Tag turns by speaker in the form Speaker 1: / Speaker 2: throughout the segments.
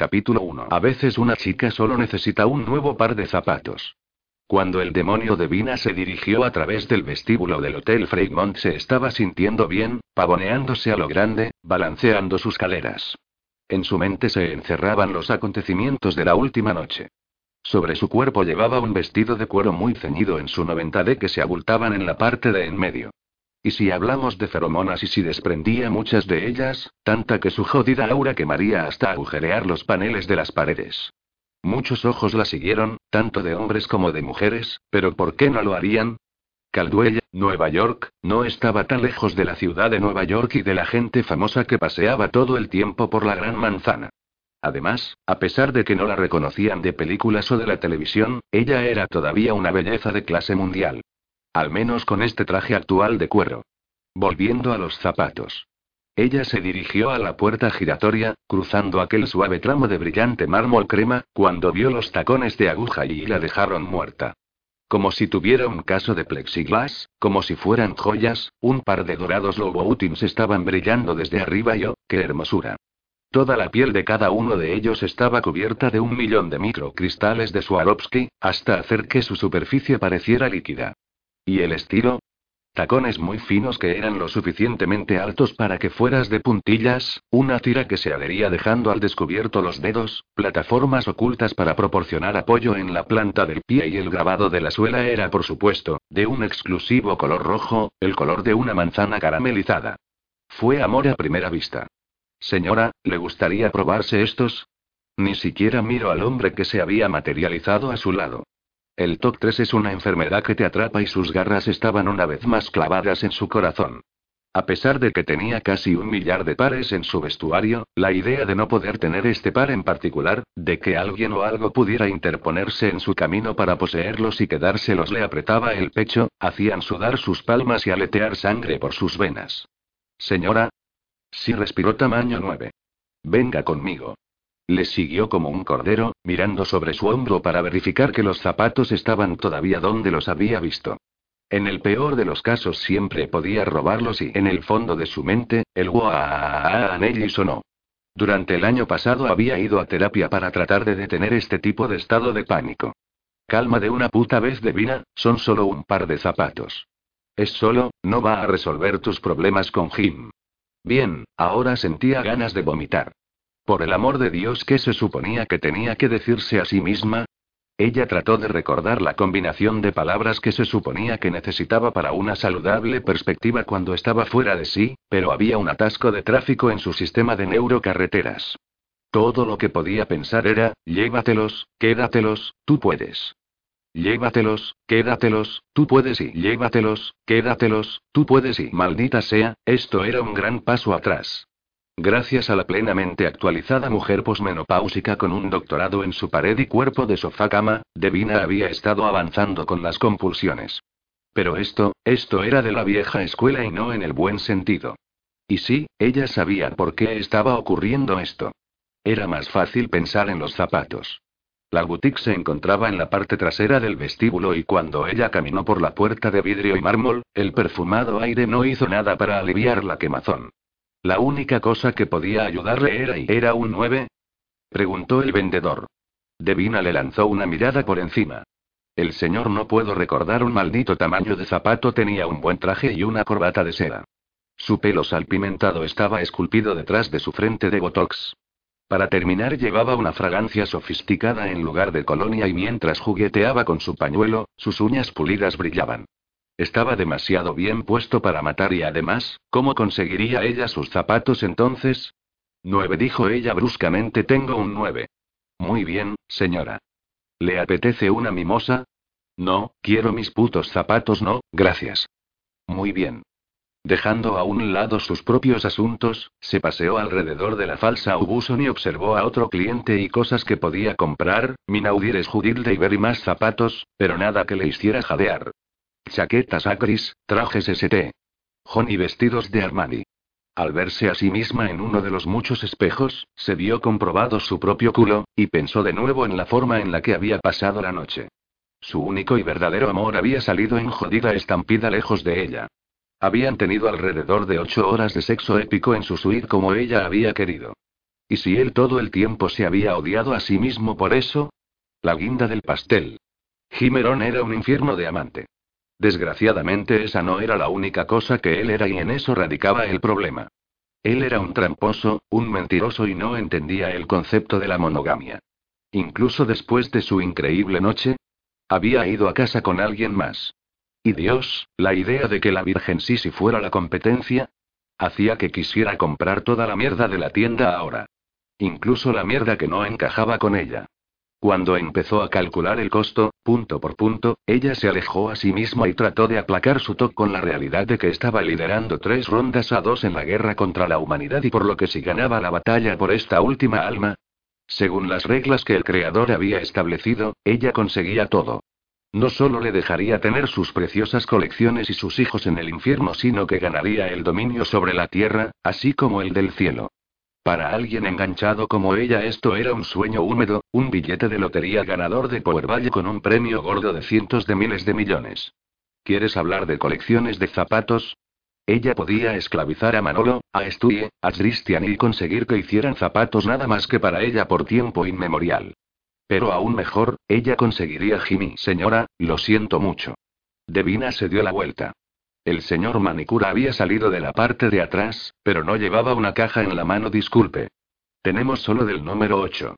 Speaker 1: Capítulo 1. A veces una chica solo necesita un nuevo par de zapatos. Cuando el demonio de Vina se dirigió a través del vestíbulo del Hotel Fremont se estaba sintiendo bien, pavoneándose a lo grande, balanceando sus caleras. En su mente se encerraban los acontecimientos de la última noche. Sobre su cuerpo llevaba un vestido de cuero muy ceñido en su 90D que se abultaban en la parte de en medio. Y si hablamos de feromonas y si desprendía muchas de ellas, tanta que su jodida aura quemaría hasta agujerear los paneles de las paredes. Muchos ojos la siguieron, tanto de hombres como de mujeres, pero ¿por qué no lo harían? Caldwell, Nueva York, no estaba tan lejos de la ciudad de Nueva York y de la gente famosa que paseaba todo el tiempo por la Gran Manzana. Además, a pesar de que no la reconocían de películas o de la televisión, ella era todavía una belleza de clase mundial. Al menos con este traje actual de cuero. Volviendo a los zapatos. Ella se dirigió a la puerta giratoria, cruzando aquel suave tramo de brillante mármol crema, cuando vio los tacones de aguja y la dejaron muerta. Como si tuviera un caso de plexiglas, como si fueran joyas, un par de dorados Louboutins estaban brillando desde arriba y oh, qué hermosura. Toda la piel de cada uno de ellos estaba cubierta de un millón de microcristales de Swarovski, hasta hacer que su superficie pareciera líquida. ¿Y el estilo? Tacones muy finos que eran lo suficientemente altos para que fueras de puntillas, una tira que se adhería dejando al descubierto los dedos, plataformas ocultas para proporcionar apoyo en la planta del pie y el grabado de la suela era, por supuesto, de un exclusivo color rojo, el color de una manzana caramelizada. Fue amor a primera vista. Señora, ¿le gustaría probarse estos? Ni siquiera miro al hombre que se había materializado a su lado. El TOC 3 es una enfermedad que te atrapa y sus garras estaban una vez más clavadas en su corazón. A pesar de que tenía casi un millar de pares en su vestuario, la idea de no poder tener este par en particular, de que alguien o algo pudiera interponerse en su camino para poseerlos y quedárselos le apretaba el pecho, hacían sudar sus palmas y aletear sangre por sus venas. Señora. Sí respiró tamaño 9. Venga conmigo. Le siguió como un cordero, mirando sobre su hombro para verificar que los zapatos estaban todavía donde los había visto. En el peor de los casos siempre podía robarlos y en el fondo de su mente, el guaaanelli sonó. Durante el año pasado había ido a terapia para tratar de detener este tipo de estado de pánico. Calma de una puta vez de vina, son solo un par de zapatos. Es solo, no va a resolver tus problemas con Jim. Bien, ahora sentía ganas de vomitar. Por el amor de Dios, ¿qué se suponía que tenía que decirse a sí misma? Ella trató de recordar la combinación de palabras que se suponía que necesitaba para una saludable perspectiva cuando estaba fuera de sí, pero había un atasco de tráfico en su sistema de neurocarreteras. Todo lo que podía pensar era, llévatelos, quédatelos, tú puedes. Llévatelos, quédatelos, tú puedes y llévatelos, quédatelos, tú puedes y maldita sea, esto era un gran paso atrás. Gracias a la plenamente actualizada mujer posmenopáusica con un doctorado en su pared y cuerpo de sofá-cama, Devina había estado avanzando con las compulsiones. Pero esto, esto era de la vieja escuela y no en el buen sentido. Y sí, ella sabía por qué estaba ocurriendo esto. Era más fácil pensar en los zapatos. La boutique se encontraba en la parte trasera del vestíbulo y cuando ella caminó por la puerta de vidrio y mármol, el perfumado aire no hizo nada para aliviar la quemazón. La única cosa que podía ayudarle era y era un 9. Preguntó el vendedor. Devina le lanzó una mirada por encima. El señor no puedo recordar un maldito tamaño de zapato, tenía un buen traje y una corbata de seda. Su pelo salpimentado estaba esculpido detrás de su frente de botox. Para terminar llevaba una fragancia sofisticada en lugar de colonia y mientras jugueteaba con su pañuelo, sus uñas pulidas brillaban. Estaba demasiado bien puesto para matar y además, ¿cómo conseguiría ella sus zapatos entonces? Nueve dijo ella bruscamente, tengo un nueve. Muy bien, señora. ¿Le apetece una mimosa? No, quiero mis putos zapatos, no, gracias. Muy bien. Dejando a un lado sus propios asuntos, se paseó alrededor de la falsa Ubuson y observó a otro cliente y cosas que podía comprar, Minaudires Judilde y ver más zapatos, pero nada que le hiciera jadear. Chaquetas acris, trajes ST. y vestidos de Armani. Al verse a sí misma en uno de los muchos espejos, se vio comprobado su propio culo, y pensó de nuevo en la forma en la que había pasado la noche. Su único y verdadero amor había salido en jodida estampida lejos de ella. Habían tenido alrededor de ocho horas de sexo épico en su suite como ella había querido. ¿Y si él todo el tiempo se había odiado a sí mismo por eso? La guinda del pastel. Jimerón era un infierno de amante. Desgraciadamente esa no era la única cosa que él era y en eso radicaba el problema. Él era un tramposo, un mentiroso y no entendía el concepto de la monogamia. Incluso después de su increíble noche, había ido a casa con alguien más. Y Dios, la idea de que la Virgen Sisi fuera la competencia, hacía que quisiera comprar toda la mierda de la tienda ahora. Incluso la mierda que no encajaba con ella. Cuando empezó a calcular el costo, punto por punto, ella se alejó a sí misma y trató de aplacar su toque con la realidad de que estaba liderando tres rondas a dos en la guerra contra la humanidad y por lo que si ganaba la batalla por esta última alma. Según las reglas que el creador había establecido, ella conseguía todo. No solo le dejaría tener sus preciosas colecciones y sus hijos en el infierno, sino que ganaría el dominio sobre la tierra, así como el del cielo. Para alguien enganchado como ella esto era un sueño húmedo, un billete de lotería ganador de Powerball con un premio gordo de cientos de miles de millones. ¿Quieres hablar de colecciones de zapatos? Ella podía esclavizar a Manolo, a Stue, a Christian y conseguir que hicieran zapatos nada más que para ella por tiempo inmemorial. Pero aún mejor, ella conseguiría Jimmy. Señora, lo siento mucho. Devina se dio la vuelta. El señor Manicura había salido de la parte de atrás, pero no llevaba una caja en la mano. Disculpe. Tenemos solo del número 8.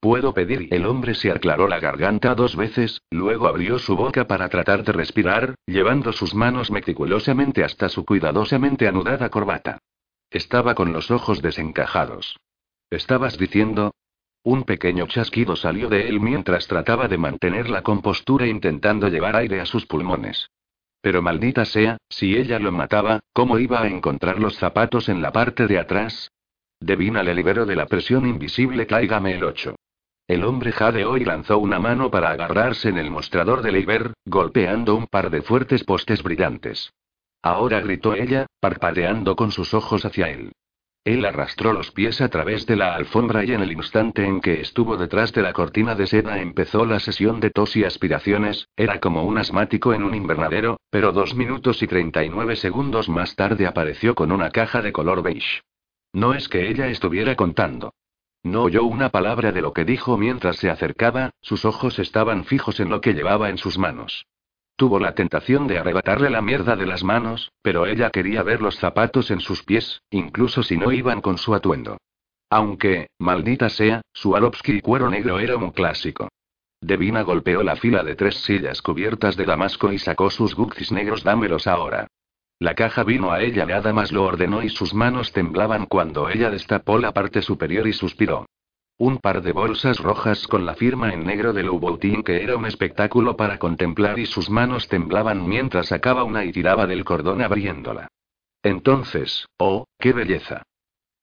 Speaker 1: ¿Puedo pedir? El hombre se aclaró la garganta dos veces, luego abrió su boca para tratar de respirar, llevando sus manos meticulosamente hasta su cuidadosamente anudada corbata. Estaba con los ojos desencajados. ¿Estabas diciendo? Un pequeño chasquido salió de él mientras trataba de mantener la compostura intentando llevar aire a sus pulmones. Pero maldita sea, si ella lo mataba, ¿cómo iba a encontrar los zapatos en la parte de atrás? Devina le liberó de la presión invisible. Cáigame el 8. El hombre jadeó y lanzó una mano para agarrarse en el mostrador de Leiber, golpeando un par de fuertes postes brillantes. Ahora gritó ella, parpadeando con sus ojos hacia él. Él arrastró los pies a través de la alfombra y en el instante en que estuvo detrás de la cortina de seda empezó la sesión de tos y aspiraciones, era como un asmático en un invernadero, pero dos minutos y 39 segundos más tarde apareció con una caja de color beige. No es que ella estuviera contando. No oyó una palabra de lo que dijo mientras se acercaba, sus ojos estaban fijos en lo que llevaba en sus manos. Tuvo la tentación de arrebatarle la mierda de las manos, pero ella quería ver los zapatos en sus pies, incluso si no iban con su atuendo. Aunque, maldita sea, su Arovsky cuero negro era un clásico. Devina golpeó la fila de tres sillas cubiertas de damasco y sacó sus guxis negros. Dámelos ahora. La caja vino a ella, nada más lo ordenó y sus manos temblaban cuando ella destapó la parte superior y suspiró. Un par de bolsas rojas con la firma en negro de Louboutin que era un espectáculo para contemplar y sus manos temblaban mientras sacaba una y tiraba del cordón abriéndola. Entonces, oh, qué belleza.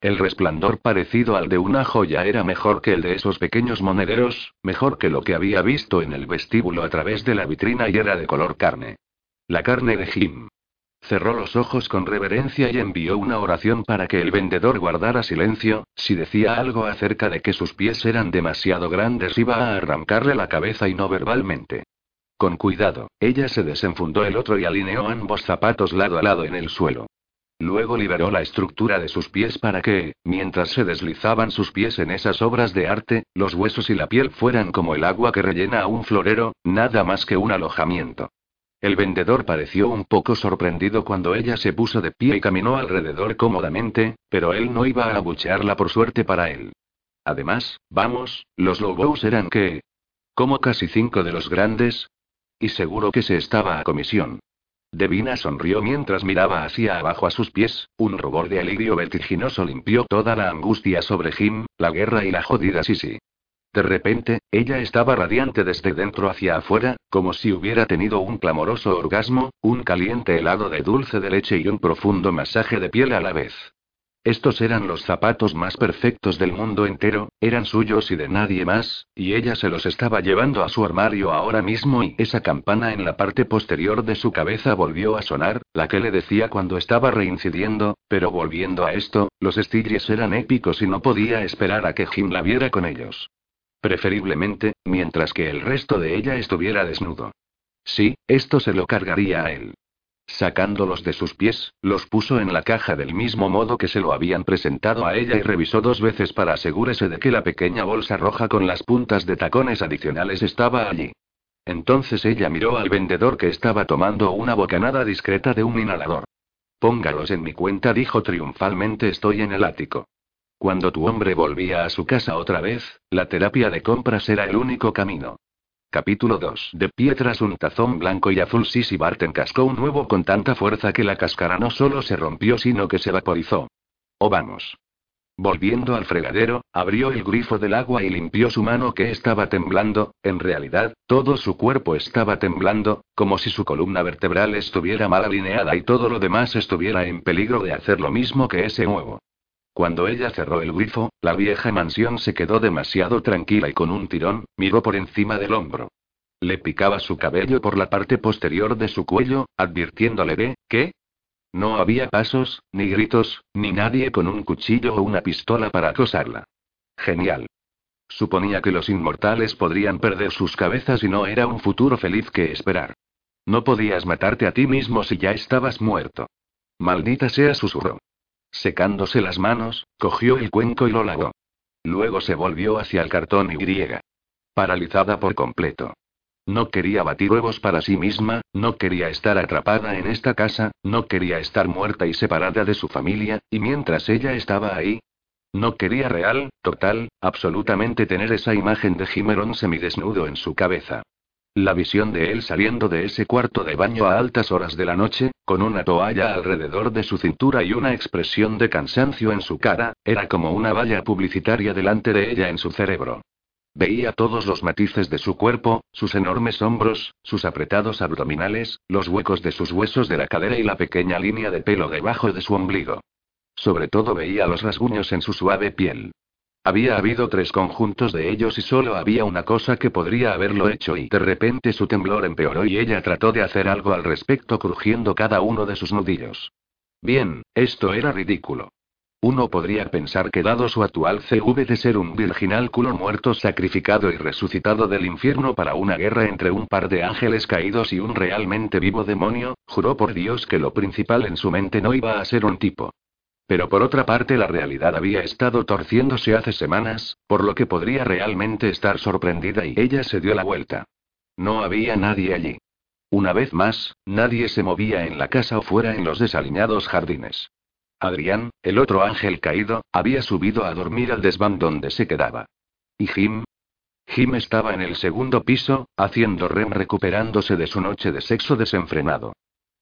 Speaker 1: El resplandor parecido al de una joya era mejor que el de esos pequeños monederos, mejor que lo que había visto en el vestíbulo a través de la vitrina y era de color carne. La carne de Jim. Cerró los ojos con reverencia y envió una oración para que el vendedor guardara silencio, si decía algo acerca de que sus pies eran demasiado grandes iba a arrancarle la cabeza y no verbalmente. Con cuidado, ella se desenfundó el otro y alineó ambos zapatos lado a lado en el suelo. Luego liberó la estructura de sus pies para que, mientras se deslizaban sus pies en esas obras de arte, los huesos y la piel fueran como el agua que rellena a un florero, nada más que un alojamiento. El vendedor pareció un poco sorprendido cuando ella se puso de pie y caminó alrededor cómodamente, pero él no iba a abuchearla por suerte para él. Además, vamos, los Lobos eran que... Como casi cinco de los grandes. Y seguro que se estaba a comisión. Devina sonrió mientras miraba hacia abajo a sus pies, un rubor de alivio vertiginoso limpió toda la angustia sobre Jim, la guerra y la jodida Sisi. De repente, ella estaba radiante desde dentro hacia afuera, como si hubiera tenido un clamoroso orgasmo, un caliente helado de dulce de leche y un profundo masaje de piel a la vez. Estos eran los zapatos más perfectos del mundo entero, eran suyos y de nadie más, y ella se los estaba llevando a su armario ahora mismo y esa campana en la parte posterior de su cabeza volvió a sonar, la que le decía cuando estaba reincidiendo, pero volviendo a esto, los estilles eran épicos y no podía esperar a que Jim la viera con ellos. Preferiblemente, mientras que el resto de ella estuviera desnudo. Sí, esto se lo cargaría a él. Sacándolos de sus pies, los puso en la caja del mismo modo que se lo habían presentado a ella y revisó dos veces para asegurarse de que la pequeña bolsa roja con las puntas de tacones adicionales estaba allí. Entonces ella miró al vendedor que estaba tomando una bocanada discreta de un inhalador. Póngalos en mi cuenta, dijo triunfalmente, estoy en el ático. Cuando tu hombre volvía a su casa otra vez, la terapia de compras era el único camino. Capítulo 2. De pie tras un tazón blanco y azul, Sissy Barton cascó un nuevo con tanta fuerza que la cáscara no solo se rompió, sino que se vaporizó. Oh, vamos. Volviendo al fregadero, abrió el grifo del agua y limpió su mano que estaba temblando, en realidad, todo su cuerpo estaba temblando, como si su columna vertebral estuviera mal alineada y todo lo demás estuviera en peligro de hacer lo mismo que ese nuevo. Cuando ella cerró el grifo, la vieja mansión se quedó demasiado tranquila y con un tirón, miró por encima del hombro. Le picaba su cabello por la parte posterior de su cuello, advirtiéndole de, ¿qué? No había pasos, ni gritos, ni nadie con un cuchillo o una pistola para acosarla. Genial. Suponía que los inmortales podrían perder sus cabezas y no era un futuro feliz que esperar. No podías matarte a ti mismo si ya estabas muerto. Maldita sea, susurró. Secándose las manos, cogió el cuenco y lo lavó. Luego se volvió hacia el cartón y griega. Paralizada por completo. No quería batir huevos para sí misma, no quería estar atrapada en esta casa, no quería estar muerta y separada de su familia, y mientras ella estaba ahí. No quería real, total, absolutamente tener esa imagen de Jimerón semidesnudo en su cabeza. La visión de él saliendo de ese cuarto de baño a altas horas de la noche, con una toalla alrededor de su cintura y una expresión de cansancio en su cara, era como una valla publicitaria delante de ella en su cerebro. Veía todos los matices de su cuerpo, sus enormes hombros, sus apretados abdominales, los huecos de sus huesos de la cadera y la pequeña línea de pelo debajo de su ombligo. Sobre todo veía los rasguños en su suave piel. Había habido tres conjuntos de ellos y solo había una cosa que podría haberlo hecho y de repente su temblor empeoró y ella trató de hacer algo al respecto crujiendo cada uno de sus nudillos. Bien, esto era ridículo. Uno podría pensar que dado su actual CV de ser un virginal culo muerto sacrificado y resucitado del infierno para una guerra entre un par de ángeles caídos y un realmente vivo demonio, juró por Dios que lo principal en su mente no iba a ser un tipo. Pero por otra parte la realidad había estado torciéndose hace semanas, por lo que podría realmente estar sorprendida y ella se dio la vuelta. No había nadie allí. Una vez más, nadie se movía en la casa o fuera en los desaliñados jardines. Adrián, el otro ángel caído, había subido a dormir al desván donde se quedaba. ¿Y Jim? Jim estaba en el segundo piso, haciendo rem recuperándose de su noche de sexo desenfrenado.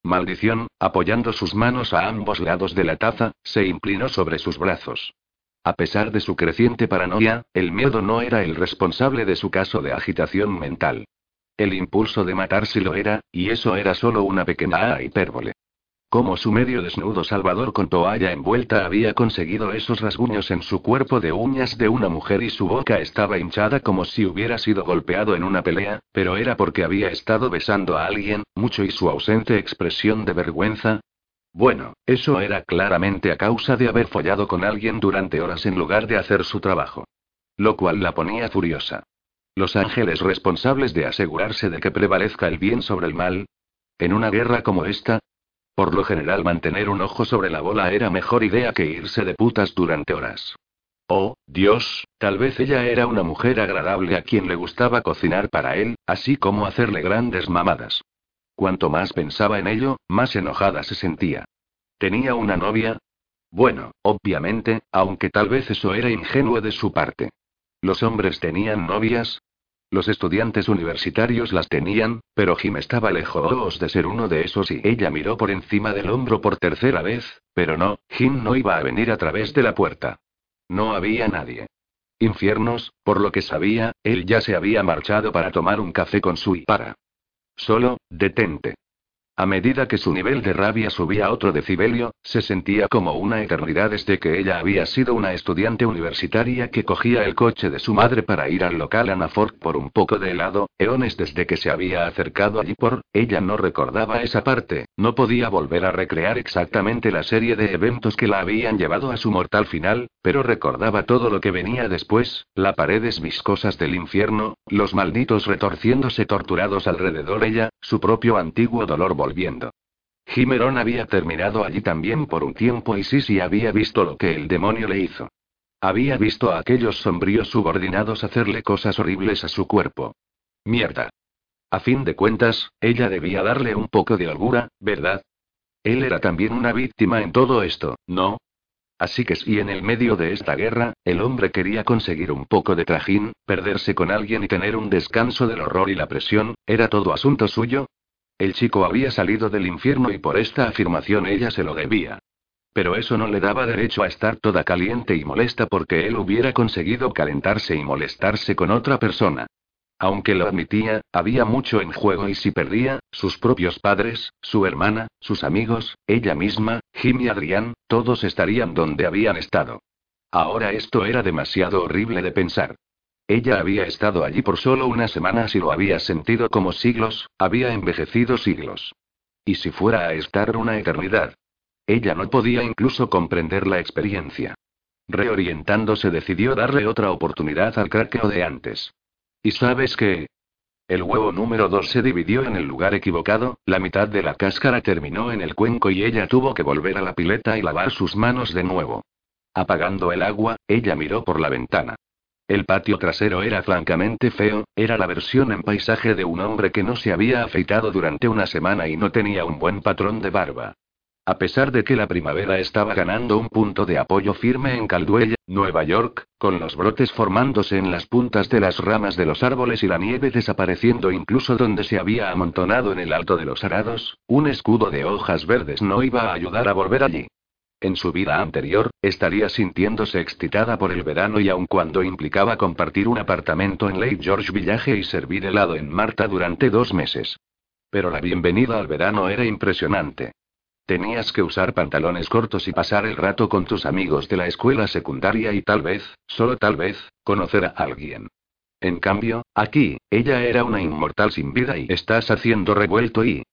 Speaker 1: Maldición, apoyando sus manos a ambos lados de la taza, se inclinó sobre sus brazos. A pesar de su creciente paranoia, el miedo no era el responsable de su caso de agitación mental. El impulso de matar sí lo era, y eso era solo una pequeña hipérbole. Como su medio desnudo Salvador con toalla envuelta había conseguido esos rasguños en su cuerpo de uñas de una mujer y su boca estaba hinchada como si hubiera sido golpeado en una pelea, pero era porque había estado besando a alguien, mucho y su ausente expresión de vergüenza. Bueno, eso era claramente a causa de haber follado con alguien durante horas en lugar de hacer su trabajo. Lo cual la ponía furiosa. Los ángeles responsables de asegurarse de que prevalezca el bien sobre el mal. En una guerra como esta, por lo general mantener un ojo sobre la bola era mejor idea que irse de putas durante horas. Oh, Dios, tal vez ella era una mujer agradable a quien le gustaba cocinar para él, así como hacerle grandes mamadas. Cuanto más pensaba en ello, más enojada se sentía. ¿Tenía una novia? Bueno, obviamente, aunque tal vez eso era ingenuo de su parte. ¿Los hombres tenían novias? Los estudiantes universitarios las tenían, pero Jim estaba lejos de ser uno de esos y ella miró por encima del hombro por tercera vez, pero no, Jim no iba a venir a través de la puerta. No había nadie. Infiernos, por lo que sabía, él ya se había marchado para tomar un café con su para. Solo, detente. A medida que su nivel de rabia subía a otro decibelio, se sentía como una eternidad desde que ella había sido una estudiante universitaria que cogía el coche de su madre para ir al local Anafork por un poco de helado, eones desde que se había acercado allí por, ella no recordaba esa parte, no podía volver a recrear exactamente la serie de eventos que la habían llevado a su mortal final, pero recordaba todo lo que venía después, las paredes viscosas del infierno, los malditos retorciéndose torturados alrededor ella, su propio antiguo dolor volviendo. Jimerón había terminado allí también por un tiempo y Sisi había visto lo que el demonio le hizo. Había visto a aquellos sombríos subordinados hacerle cosas horribles a su cuerpo. Mierda. A fin de cuentas, ella debía darle un poco de holgura, ¿verdad? Él era también una víctima en todo esto, ¿no? Así que si en el medio de esta guerra, el hombre quería conseguir un poco de trajín, perderse con alguien y tener un descanso del horror y la presión, ¿era todo asunto suyo? El chico había salido del infierno y por esta afirmación ella se lo debía. Pero eso no le daba derecho a estar toda caliente y molesta porque él hubiera conseguido calentarse y molestarse con otra persona. Aunque lo admitía, había mucho en juego y si perdía, sus propios padres, su hermana, sus amigos, ella misma, Jim y Adrián, todos estarían donde habían estado. Ahora esto era demasiado horrible de pensar. Ella había estado allí por solo unas semanas y lo había sentido como siglos, había envejecido siglos. ¿Y si fuera a estar una eternidad? Ella no podía incluso comprender la experiencia. Reorientándose decidió darle otra oportunidad al craqueo de antes. ¿Y sabes qué? El huevo número 2 se dividió en el lugar equivocado, la mitad de la cáscara terminó en el cuenco y ella tuvo que volver a la pileta y lavar sus manos de nuevo. Apagando el agua, ella miró por la ventana. El patio trasero era francamente feo, era la versión en paisaje de un hombre que no se había afeitado durante una semana y no tenía un buen patrón de barba. A pesar de que la primavera estaba ganando un punto de apoyo firme en Caldwell, Nueva York, con los brotes formándose en las puntas de las ramas de los árboles y la nieve desapareciendo incluso donde se había amontonado en el alto de los arados, un escudo de hojas verdes no iba a ayudar a volver allí. En su vida anterior, estaría sintiéndose excitada por el verano y aun cuando implicaba compartir un apartamento en Lake George Village y servir helado en Marta durante dos meses. Pero la bienvenida al verano era impresionante. Tenías que usar pantalones cortos y pasar el rato con tus amigos de la escuela secundaria y tal vez, solo tal vez, conocer a alguien. En cambio, aquí, ella era una inmortal sin vida y estás haciendo revuelto y...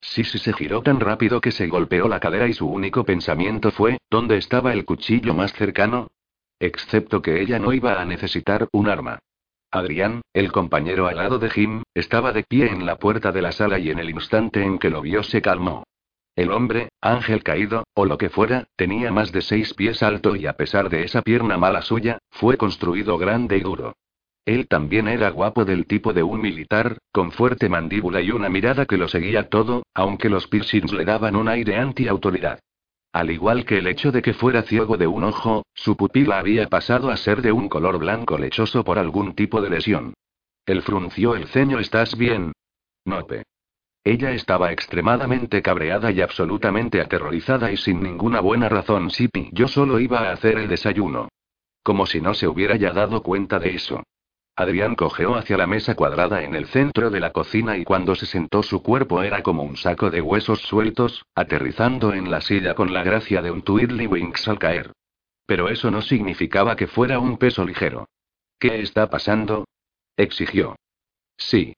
Speaker 1: Sisi se giró tan rápido que se golpeó la cadera y su único pensamiento fue, ¿dónde estaba el cuchillo más cercano? Excepto que ella no iba a necesitar un arma. Adrián, el compañero al lado de Jim, estaba de pie en la puerta de la sala y en el instante en que lo vio se calmó. El hombre, ángel caído, o lo que fuera, tenía más de seis pies alto y a pesar de esa pierna mala suya, fue construido grande y duro. Él también era guapo del tipo de un militar, con fuerte mandíbula y una mirada que lo seguía todo, aunque los piercings le daban un aire anti-autoridad. Al igual que el hecho de que fuera ciego de un ojo, su pupila había pasado a ser de un color blanco lechoso por algún tipo de lesión. Él frunció el ceño. ¿Estás bien? Nope. Ella estaba extremadamente cabreada y absolutamente aterrorizada y sin ninguna buena razón. Sipi, yo solo iba a hacer el desayuno. Como si no se hubiera ya dado cuenta de eso. Adrián cojeó hacia la mesa cuadrada en el centro de la cocina y cuando se sentó su cuerpo era como un saco de huesos sueltos, aterrizando en la silla con la gracia de un Winks al caer. Pero eso no significaba que fuera un peso ligero. ¿Qué está pasando? exigió. Sí.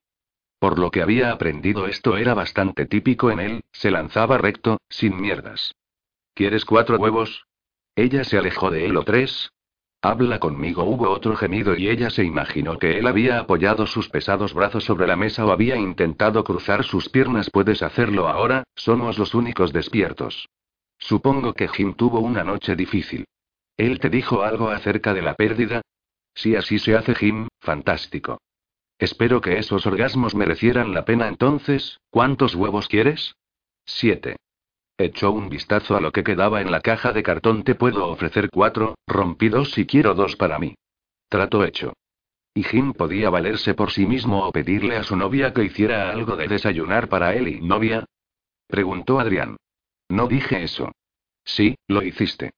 Speaker 1: Por lo que había aprendido esto era bastante típico en él, se lanzaba recto, sin mierdas. ¿Quieres cuatro huevos? Ella se alejó de él o tres. Habla conmigo. Hubo otro gemido y ella se imaginó que él había apoyado sus pesados brazos sobre la mesa o había intentado cruzar sus piernas. Puedes hacerlo ahora, somos los únicos despiertos. Supongo que Jim tuvo una noche difícil. ¿Él te dijo algo acerca de la pérdida? Si así se hace Jim, fantástico. Espero que esos orgasmos merecieran la pena entonces. ¿Cuántos huevos quieres? Siete. Echó un vistazo a lo que quedaba en la caja de cartón. Te puedo ofrecer cuatro, rompí dos si quiero dos para mí. Trato hecho. ¿Y Jim podía valerse por sí mismo o pedirle a su novia que hiciera algo de desayunar para él y novia? Preguntó Adrián. No dije eso. Sí, lo hiciste.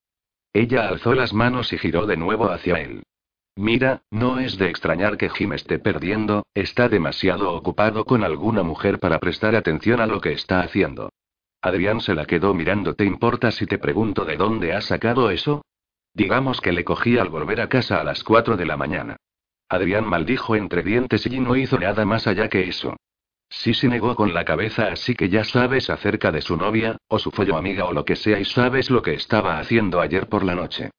Speaker 1: Ella alzó las manos y giró de nuevo hacia él. Mira, no es de extrañar que Jim esté perdiendo, está demasiado ocupado con alguna mujer para prestar atención a lo que está haciendo. Adrián se la quedó mirando. ¿Te importa si te pregunto de dónde has sacado eso? Digamos que le cogí al volver a casa a las 4 de la mañana. Adrián maldijo entre dientes y no hizo nada más allá que eso. Sí se negó con la cabeza, así que ya sabes acerca de su novia, o su follo amiga o lo que sea y sabes lo que estaba haciendo ayer por la noche.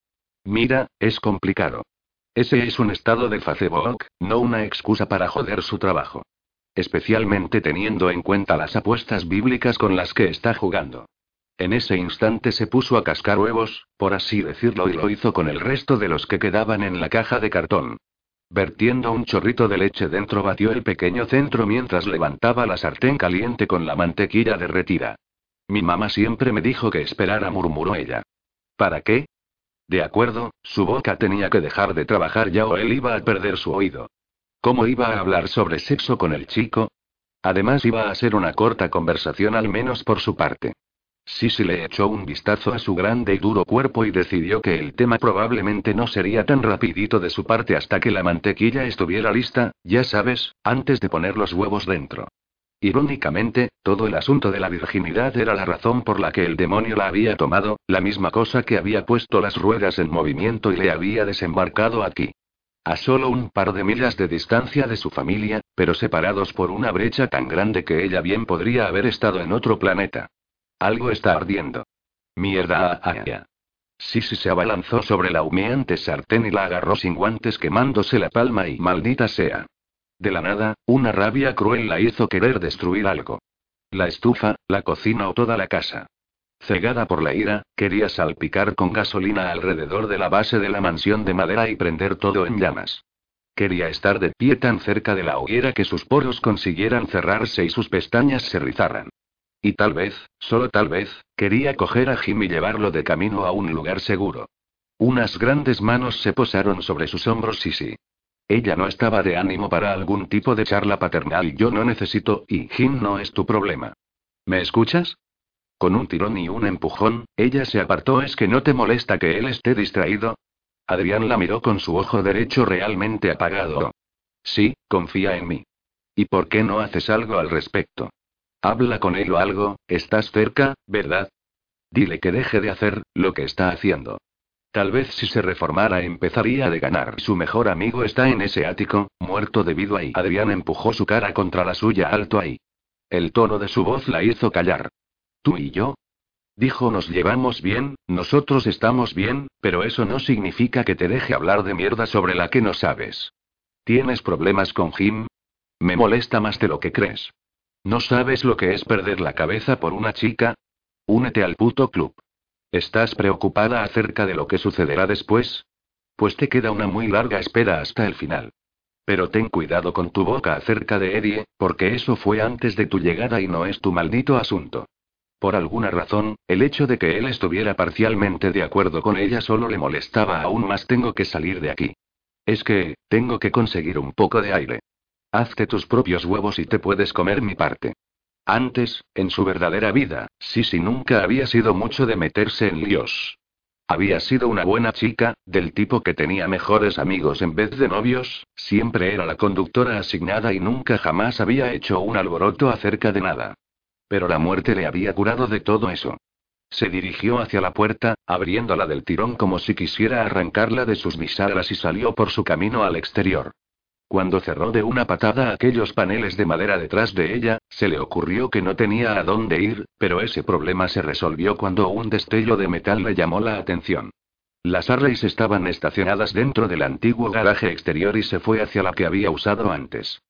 Speaker 1: Mira, es complicado. Ese es un estado de Facebook, no una excusa para joder su trabajo. Especialmente teniendo en cuenta las apuestas bíblicas con las que está jugando. En ese instante se puso a cascar huevos, por así decirlo, y lo hizo con el resto de los que quedaban en la caja de cartón. Vertiendo un chorrito de leche dentro batió el pequeño centro mientras levantaba la sartén caliente con la mantequilla derretida. Mi mamá siempre me dijo que esperara, murmuró ella. ¿Para qué? De acuerdo, su boca tenía que dejar de trabajar ya o él iba a perder su oído. ¿Cómo iba a hablar sobre sexo con el chico? Además iba a ser una corta conversación al menos por su parte. Sisi le echó un vistazo a su grande y duro cuerpo y decidió que el tema probablemente no sería tan rapidito de su parte hasta que la mantequilla estuviera lista, ya sabes, antes de poner los huevos dentro. Irónicamente, todo el asunto de la virginidad era la razón por la que el demonio la había tomado, la misma cosa que había puesto las ruedas en movimiento y le había desembarcado aquí. A solo un par de millas de distancia de su familia, pero separados por una brecha tan grande que ella bien podría haber estado en otro planeta. Algo está ardiendo. Mierda. Ah, ah, Sisi se abalanzó sobre la humeante sartén y la agarró sin guantes quemándose la palma y maldita sea. De la nada, una rabia cruel la hizo querer destruir algo. La estufa, la cocina o toda la casa. Cegada por la ira, quería salpicar con gasolina alrededor de la base de la mansión de madera y prender todo en llamas. Quería estar de pie tan cerca de la hoguera que sus poros consiguieran cerrarse y sus pestañas se rizaran. Y tal vez, solo tal vez, quería coger a Jim y llevarlo de camino a un lugar seguro. Unas grandes manos se posaron sobre sus hombros y sí. Ella no estaba de ánimo para algún tipo de charla paternal. Yo no necesito, y Jim no es tu problema. ¿Me escuchas? Con un tirón y un empujón, ella se apartó. ¿Es que no te molesta que él esté distraído? Adrián la miró con su ojo derecho realmente apagado. Sí, confía en mí. ¿Y por qué no haces algo al respecto? Habla con él o algo, estás cerca, ¿verdad? Dile que deje de hacer lo que está haciendo. Tal vez si se reformara empezaría a de ganar. Su mejor amigo está en ese ático, muerto debido a. Adrián empujó su cara contra la suya alto ahí. El tono de su voz la hizo callar. ¿Tú y yo? Dijo, nos llevamos bien, nosotros estamos bien, pero eso no significa que te deje hablar de mierda sobre la que no sabes. ¿Tienes problemas con Jim? Me molesta más de lo que crees. ¿No sabes lo que es perder la cabeza por una chica? Únete al puto club. ¿Estás preocupada acerca de lo que sucederá después? Pues te queda una muy larga espera hasta el final. Pero ten cuidado con tu boca acerca de Eddie, porque eso fue antes de tu llegada y no es tu maldito asunto. Por alguna razón, el hecho de que él estuviera parcialmente de acuerdo con ella solo le molestaba aún más. Tengo que salir de aquí. Es que, tengo que conseguir un poco de aire. Hazte tus propios huevos y te puedes comer mi parte. Antes, en su verdadera vida, Sisi nunca había sido mucho de meterse en líos. Había sido una buena chica, del tipo que tenía mejores amigos en vez de novios, siempre era la conductora asignada y nunca jamás había hecho un alboroto acerca de nada. Pero la muerte le había curado de todo eso. Se dirigió hacia la puerta, abriéndola del tirón como si quisiera arrancarla de sus bisagras y salió por su camino al exterior. Cuando cerró de una patada aquellos paneles de madera detrás de ella, se le ocurrió que no tenía a dónde ir, pero ese problema se resolvió cuando un destello de metal le llamó la atención. Las Arrays estaban estacionadas dentro del antiguo garaje exterior y se fue hacia la que había usado antes.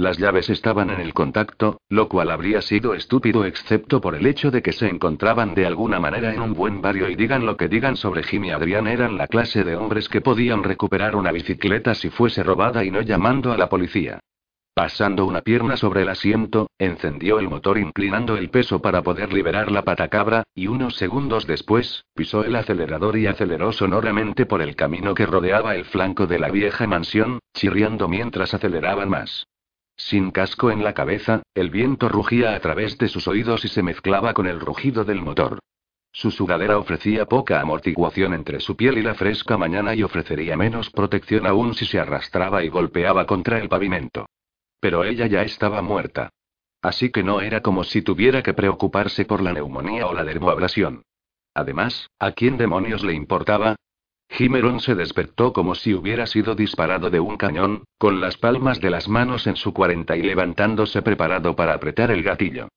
Speaker 1: Las llaves estaban en el contacto, lo cual habría sido estúpido excepto por el hecho de que se encontraban de alguna manera en un buen barrio y digan lo que digan sobre Jimmy Adrián eran la clase de hombres que podían recuperar una bicicleta si fuese robada y no llamando a la policía. Pasando una pierna sobre el asiento, encendió el motor inclinando el peso para poder liberar la patacabra, y unos segundos después, pisó el acelerador y aceleró sonoramente por el camino que rodeaba el flanco de la vieja mansión, chirriando mientras aceleraban más. Sin casco en la cabeza, el viento rugía a través de sus oídos y se mezclaba con el rugido del motor. Su sudadera ofrecía poca amortiguación entre su piel y la fresca mañana y ofrecería menos protección aún si se arrastraba y golpeaba contra el pavimento. Pero ella ya estaba muerta. Así que no era como si tuviera que preocuparse por la neumonía o la dermoabrasión. Además, ¿a quién demonios le importaba? Jimerón se despertó como si hubiera sido disparado de un cañón, con las palmas de las manos en su cuarenta y levantándose preparado para apretar el gatillo.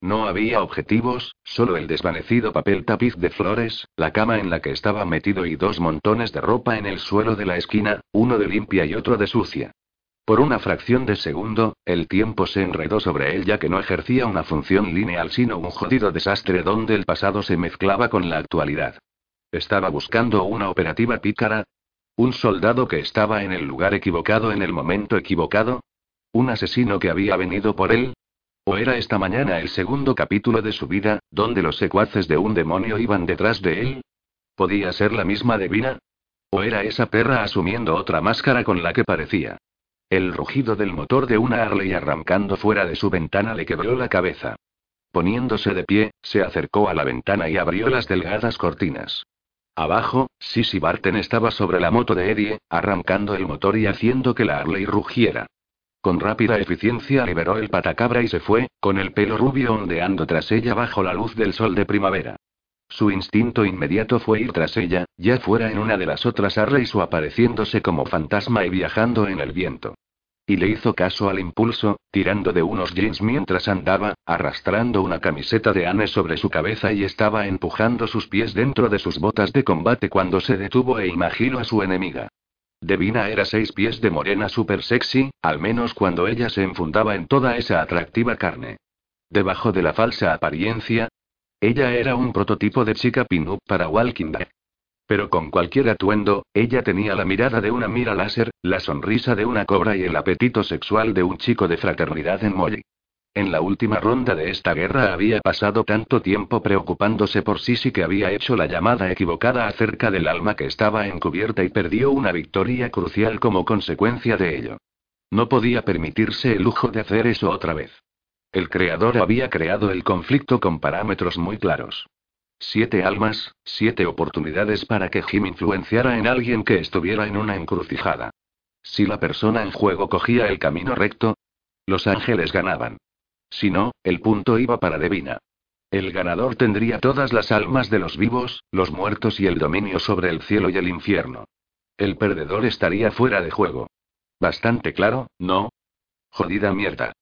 Speaker 1: No había objetivos, solo el desvanecido papel tapiz de flores, la cama en la que estaba metido y dos montones de ropa en el suelo de la esquina, uno de limpia y otro de sucia. Por una fracción de segundo, el tiempo se enredó sobre él ya que no ejercía una función lineal sino un jodido desastre donde el pasado se mezclaba con la actualidad. ¿Estaba buscando una operativa pícara? ¿Un soldado que estaba en el lugar equivocado en el momento equivocado? ¿Un asesino que había venido por él? ¿O era esta mañana el segundo capítulo de su vida, donde los secuaces de un demonio iban detrás de él? ¿Podía ser la misma Devina? ¿O era esa perra asumiendo otra máscara con la que parecía? El rugido del motor de una Harley arrancando fuera de su ventana le quebró la cabeza. Poniéndose de pie, se acercó a la ventana y abrió las delgadas cortinas. Abajo, Sissy Barton estaba sobre la moto de Eddie, arrancando el motor y haciendo que la Harley rugiera. Con rápida eficiencia liberó el patacabra y se fue, con el pelo rubio ondeando tras ella bajo la luz del sol de primavera. Su instinto inmediato fue ir tras ella, ya fuera en una de las otras Harleys o apareciéndose como fantasma y viajando en el viento. Y le hizo caso al impulso, tirando de unos jeans mientras andaba, arrastrando una camiseta de Anne sobre su cabeza y estaba empujando sus pies dentro de sus botas de combate cuando se detuvo e imaginó a su enemiga. Devina era seis pies de morena super sexy, al menos cuando ella se enfundaba en toda esa atractiva carne. Debajo de la falsa apariencia, ella era un prototipo de chica pin-up para Walking Dead. Pero con cualquier atuendo, ella tenía la mirada de una mira láser, la sonrisa de una cobra y el apetito sexual de un chico de fraternidad en Molly. En la última ronda de esta guerra había pasado tanto tiempo preocupándose por Sisi que había hecho la llamada equivocada acerca del alma que estaba encubierta y perdió una victoria crucial como consecuencia de ello. No podía permitirse el lujo de hacer eso otra vez. El creador había creado el conflicto con parámetros muy claros. Siete almas, siete oportunidades para que Jim influenciara en alguien que estuviera en una encrucijada. Si la persona en juego cogía el camino recto, los ángeles ganaban. Si no, el punto iba para Devina. El ganador tendría todas las almas de los vivos, los muertos y el dominio sobre el cielo y el infierno. El perdedor estaría fuera de juego. Bastante claro, ¿no? Jodida mierda.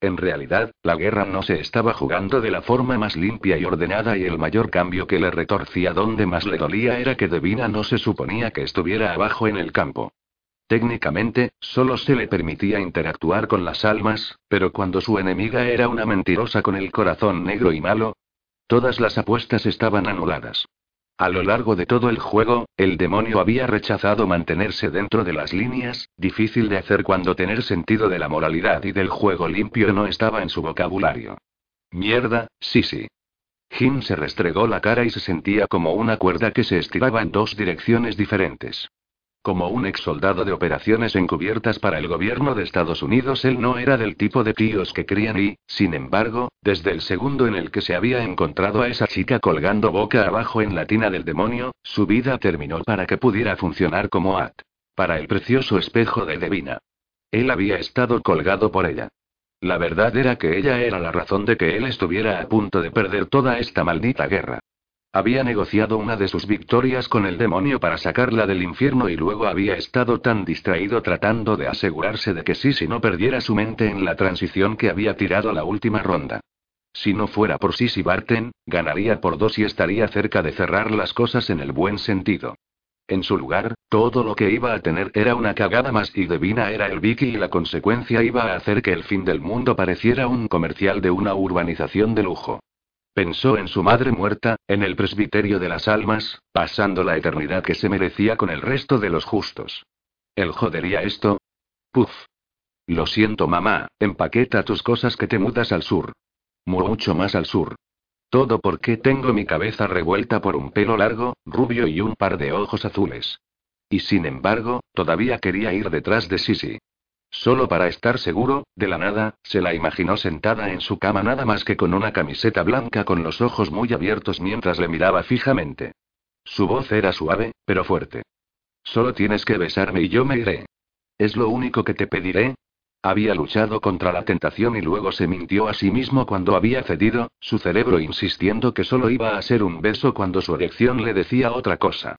Speaker 1: En realidad, la guerra no se estaba jugando de la forma más limpia y ordenada y el mayor cambio que le retorcía donde más le dolía era que Devina no se suponía que estuviera abajo en el campo. Técnicamente, solo se le permitía interactuar con las almas, pero cuando su enemiga era una mentirosa con el corazón negro y malo, todas las apuestas estaban anuladas. A lo largo de todo el juego, el demonio había rechazado mantenerse dentro de las líneas, difícil de hacer cuando tener sentido de la moralidad y del juego limpio no estaba en su vocabulario. Mierda, sí sí. Jim se restregó la cara y se sentía como una cuerda que se estiraba en dos direcciones diferentes. Como un ex soldado de operaciones encubiertas para el gobierno de Estados Unidos, él no era del tipo de tíos que crían y, sin embargo, desde el segundo en el que se había encontrado a esa chica colgando boca abajo en la tina del demonio, su vida terminó para que pudiera funcionar como at. Para el precioso espejo de Devina. Él había estado colgado por ella. La verdad era que ella era la razón de que él estuviera a punto de perder toda esta maldita guerra. Había negociado una de sus victorias con el demonio para sacarla del infierno y luego había estado tan distraído tratando de asegurarse de que Sisi no perdiera su mente en la transición que había tirado la última ronda. Si no fuera por Sisi Barton, ganaría por dos y estaría cerca de cerrar las cosas en el buen sentido. En su lugar, todo lo que iba a tener era una cagada más y Devina era el Vicky y la consecuencia iba a hacer que el fin del mundo pareciera un comercial de una urbanización de lujo. Pensó en su madre muerta, en el presbiterio de las almas, pasando la eternidad que se merecía con el resto de los justos. ¿El jodería esto? Puf. Lo siento, mamá, empaqueta tus cosas que te mudas al sur. Mucho más al sur. Todo porque tengo mi cabeza revuelta por un pelo largo, rubio y un par de ojos azules. Y sin embargo, todavía quería ir detrás de Sisi. Solo para estar seguro, de la nada, se la imaginó sentada en su cama nada más que con una camiseta blanca con los ojos muy abiertos mientras le miraba fijamente. Su voz era suave, pero fuerte. Solo tienes que besarme y yo me iré. Es lo único que te pediré. Había luchado contra la tentación y luego se mintió a sí mismo cuando había cedido, su cerebro insistiendo que solo iba a ser un beso cuando su erección le decía otra cosa.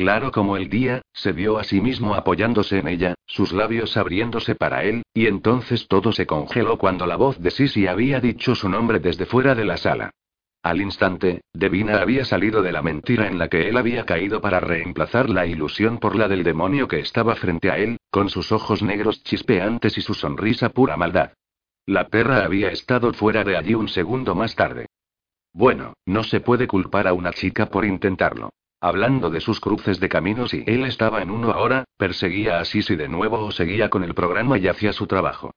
Speaker 1: Claro como el día, se vio a sí mismo apoyándose en ella, sus labios abriéndose para él, y entonces todo se congeló cuando la voz de Sisi había dicho su nombre desde fuera de la sala. Al instante, Devina había salido de la mentira en la que él había caído para reemplazar la ilusión por la del demonio que estaba frente a él, con sus ojos negros chispeantes y su sonrisa pura maldad. La perra había estado fuera de allí un segundo más tarde. Bueno, no se puede culpar a una chica por intentarlo. Hablando de sus cruces de caminos y él estaba en uno ahora, perseguía a Sisi de nuevo o seguía con el programa y hacía su trabajo.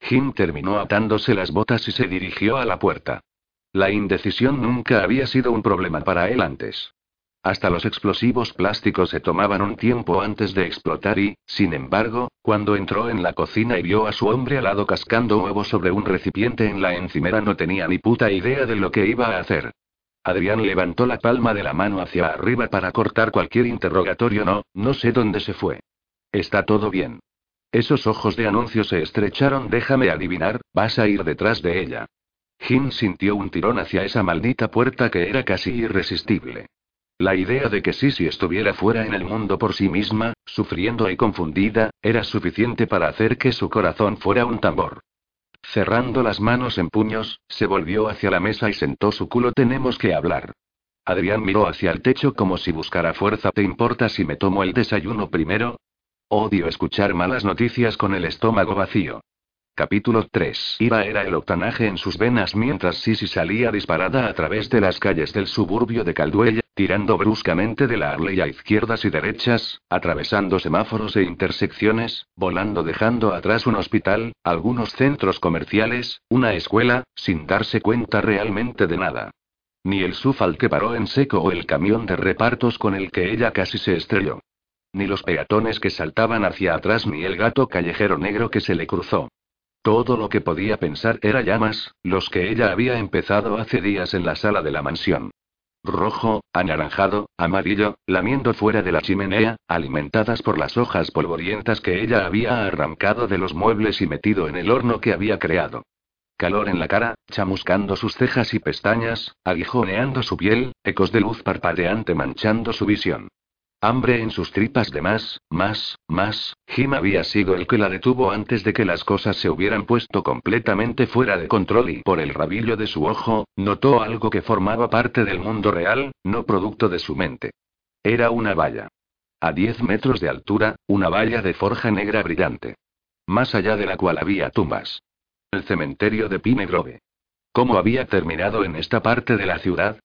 Speaker 1: Jim terminó atándose las botas y se dirigió a la puerta. La indecisión nunca había sido un problema para él antes. Hasta los explosivos plásticos se tomaban un tiempo antes de explotar y, sin embargo, cuando entró en la cocina y vio a su hombre al lado cascando huevos sobre un recipiente en la encimera no tenía ni puta idea de lo que iba a hacer. Adrián levantó la palma de la mano hacia arriba para cortar cualquier interrogatorio. No, no sé dónde se fue. Está todo bien. Esos ojos de anuncio se estrecharon. Déjame adivinar, vas a ir detrás de ella. Jim sintió un tirón hacia esa maldita puerta que era casi irresistible. La idea de que Sisi estuviera fuera en el mundo por sí misma, sufriendo y confundida, era suficiente para hacer que su corazón fuera un tambor. Cerrando las manos en puños, se volvió hacia la mesa y sentó su culo. Tenemos que hablar. Adrián miró hacia el techo como si buscara fuerza. ¿Te importa si me tomo el desayuno primero? Odio escuchar malas noticias con el estómago vacío. Capítulo 3. Ira era el octanaje en sus venas mientras Sisi salía disparada a través de las calles del suburbio de Calduella, tirando bruscamente de la Arley a izquierdas y derechas, atravesando semáforos e intersecciones, volando dejando atrás un hospital, algunos centros comerciales, una escuela, sin darse cuenta realmente de nada. Ni el sufal que paró en seco o el camión de repartos con el que ella casi se estrelló. Ni los peatones que saltaban hacia atrás ni el gato callejero negro que se le cruzó. Todo lo que podía pensar era llamas, los que ella había empezado hace días en la sala de la mansión. Rojo, anaranjado, amarillo, lamiendo fuera de la chimenea, alimentadas por las hojas polvorientas que ella había arrancado de los muebles y metido en el horno que había creado. Calor en la cara, chamuscando sus cejas y pestañas, aguijoneando su piel, ecos de luz parpadeante manchando su visión. Hambre en sus tripas de más, más, más. Jim había sido el que la detuvo antes de que las cosas se hubieran puesto completamente fuera de control y por el rabillo de su ojo, notó algo que formaba parte del mundo real, no producto de su mente. Era una valla. A 10 metros de altura, una valla de forja negra brillante. Más allá de la cual había tumbas. El cementerio de Pine Grove. ¿Cómo había terminado en esta parte de la ciudad?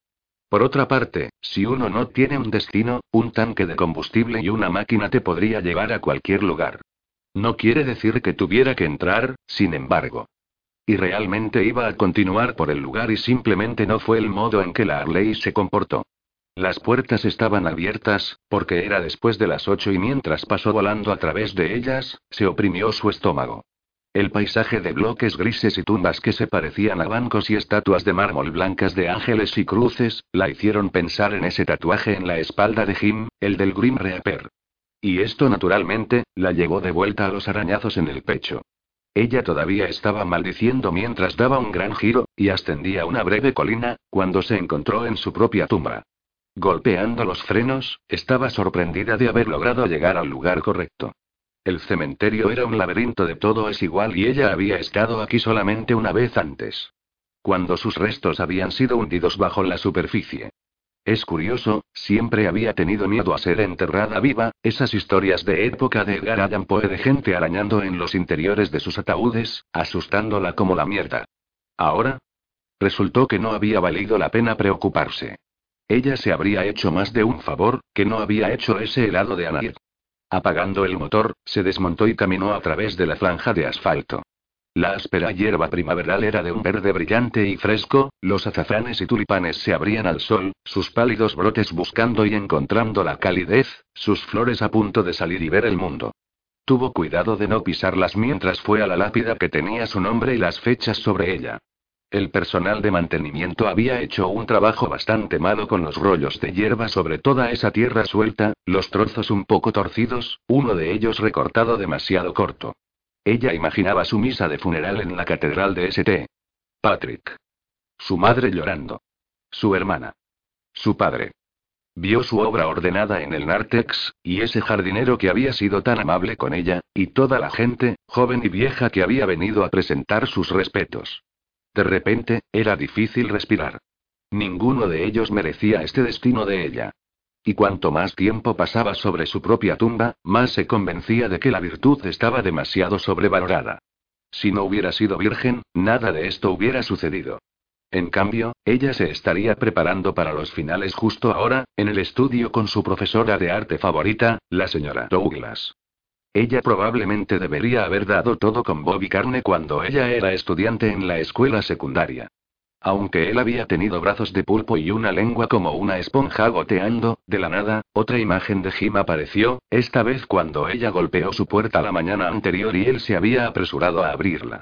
Speaker 1: Por otra parte, si uno no tiene un destino, un tanque de combustible y una máquina te podría llevar a cualquier lugar. No quiere decir que tuviera que entrar, sin embargo. Y realmente iba a continuar por el lugar y simplemente no fue el modo en que la Arley se comportó. Las puertas estaban abiertas, porque era después de las ocho y mientras pasó volando a través de ellas, se oprimió su estómago. El paisaje de bloques grises y tumbas que se parecían a bancos y estatuas de mármol blancas de ángeles y cruces, la hicieron pensar en ese tatuaje en la espalda de Jim, el del Grim Reaper. Y esto naturalmente, la llevó de vuelta a los arañazos en el pecho. Ella todavía estaba maldiciendo mientras daba un gran giro, y ascendía una breve colina, cuando se encontró en su propia tumba. Golpeando los frenos, estaba sorprendida de haber logrado llegar al lugar correcto. El cementerio era un laberinto de todo es igual y ella había estado aquí solamente una vez antes. Cuando sus restos habían sido hundidos bajo la superficie. Es curioso, siempre había tenido miedo a ser enterrada viva, esas historias de época de Edgar Allan Poe de gente arañando en los interiores de sus ataúdes, asustándola como la mierda. Ahora, resultó que no había valido la pena preocuparse. Ella se habría hecho más de un favor, que no había hecho ese helado de Anair. Apagando el motor, se desmontó y caminó a través de la franja de asfalto. La áspera hierba primaveral era de un verde brillante y fresco, los azafranes y tulipanes se abrían al sol, sus pálidos brotes buscando y encontrando la calidez, sus flores a punto de salir y ver el mundo. Tuvo cuidado de no pisarlas mientras fue a la lápida que tenía su nombre y las fechas sobre ella. El personal de mantenimiento había hecho un trabajo bastante malo con los rollos de hierba sobre toda esa tierra suelta, los trozos un poco torcidos, uno de ellos recortado demasiado corto. Ella imaginaba su misa de funeral en la catedral de St. Patrick. Su madre llorando. Su hermana. Su padre. Vio su obra ordenada en el Nartex, y ese jardinero que había sido tan amable con ella, y toda la gente, joven y vieja que había venido a presentar sus respetos. De repente, era difícil respirar. Ninguno de ellos merecía este destino de ella. Y cuanto más tiempo pasaba sobre su propia tumba, más se convencía de que la virtud estaba demasiado sobrevalorada. Si no hubiera sido virgen, nada de esto hubiera sucedido. En cambio, ella se estaría preparando para los finales justo ahora, en el estudio con su profesora de arte favorita, la señora Douglas. Ella probablemente debería haber dado todo con Bobby Carne cuando ella era estudiante en la escuela secundaria. Aunque él había tenido brazos de pulpo y una lengua como una esponja goteando, de la nada, otra imagen de Jim apareció, esta vez cuando ella golpeó su puerta la mañana anterior y él se había apresurado a abrirla.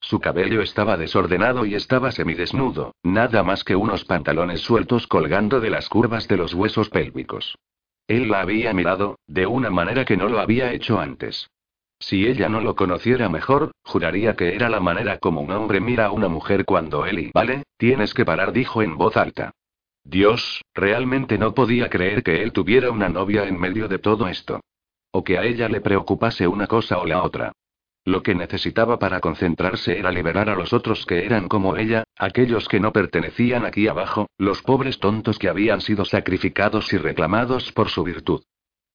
Speaker 1: Su cabello estaba desordenado y estaba semidesnudo, nada más que unos pantalones sueltos colgando de las curvas de los huesos pélvicos. Él la había mirado, de una manera que no lo había hecho antes. Si ella no lo conociera mejor, juraría que era la manera como un hombre mira a una mujer cuando él y vale, tienes que parar, dijo en voz alta. Dios, realmente no podía creer que él tuviera una novia en medio de todo esto. O que a ella le preocupase una cosa o la otra. Lo que necesitaba para concentrarse era liberar a los otros que eran como ella, aquellos que no pertenecían aquí abajo, los pobres tontos que habían sido sacrificados y reclamados por su virtud.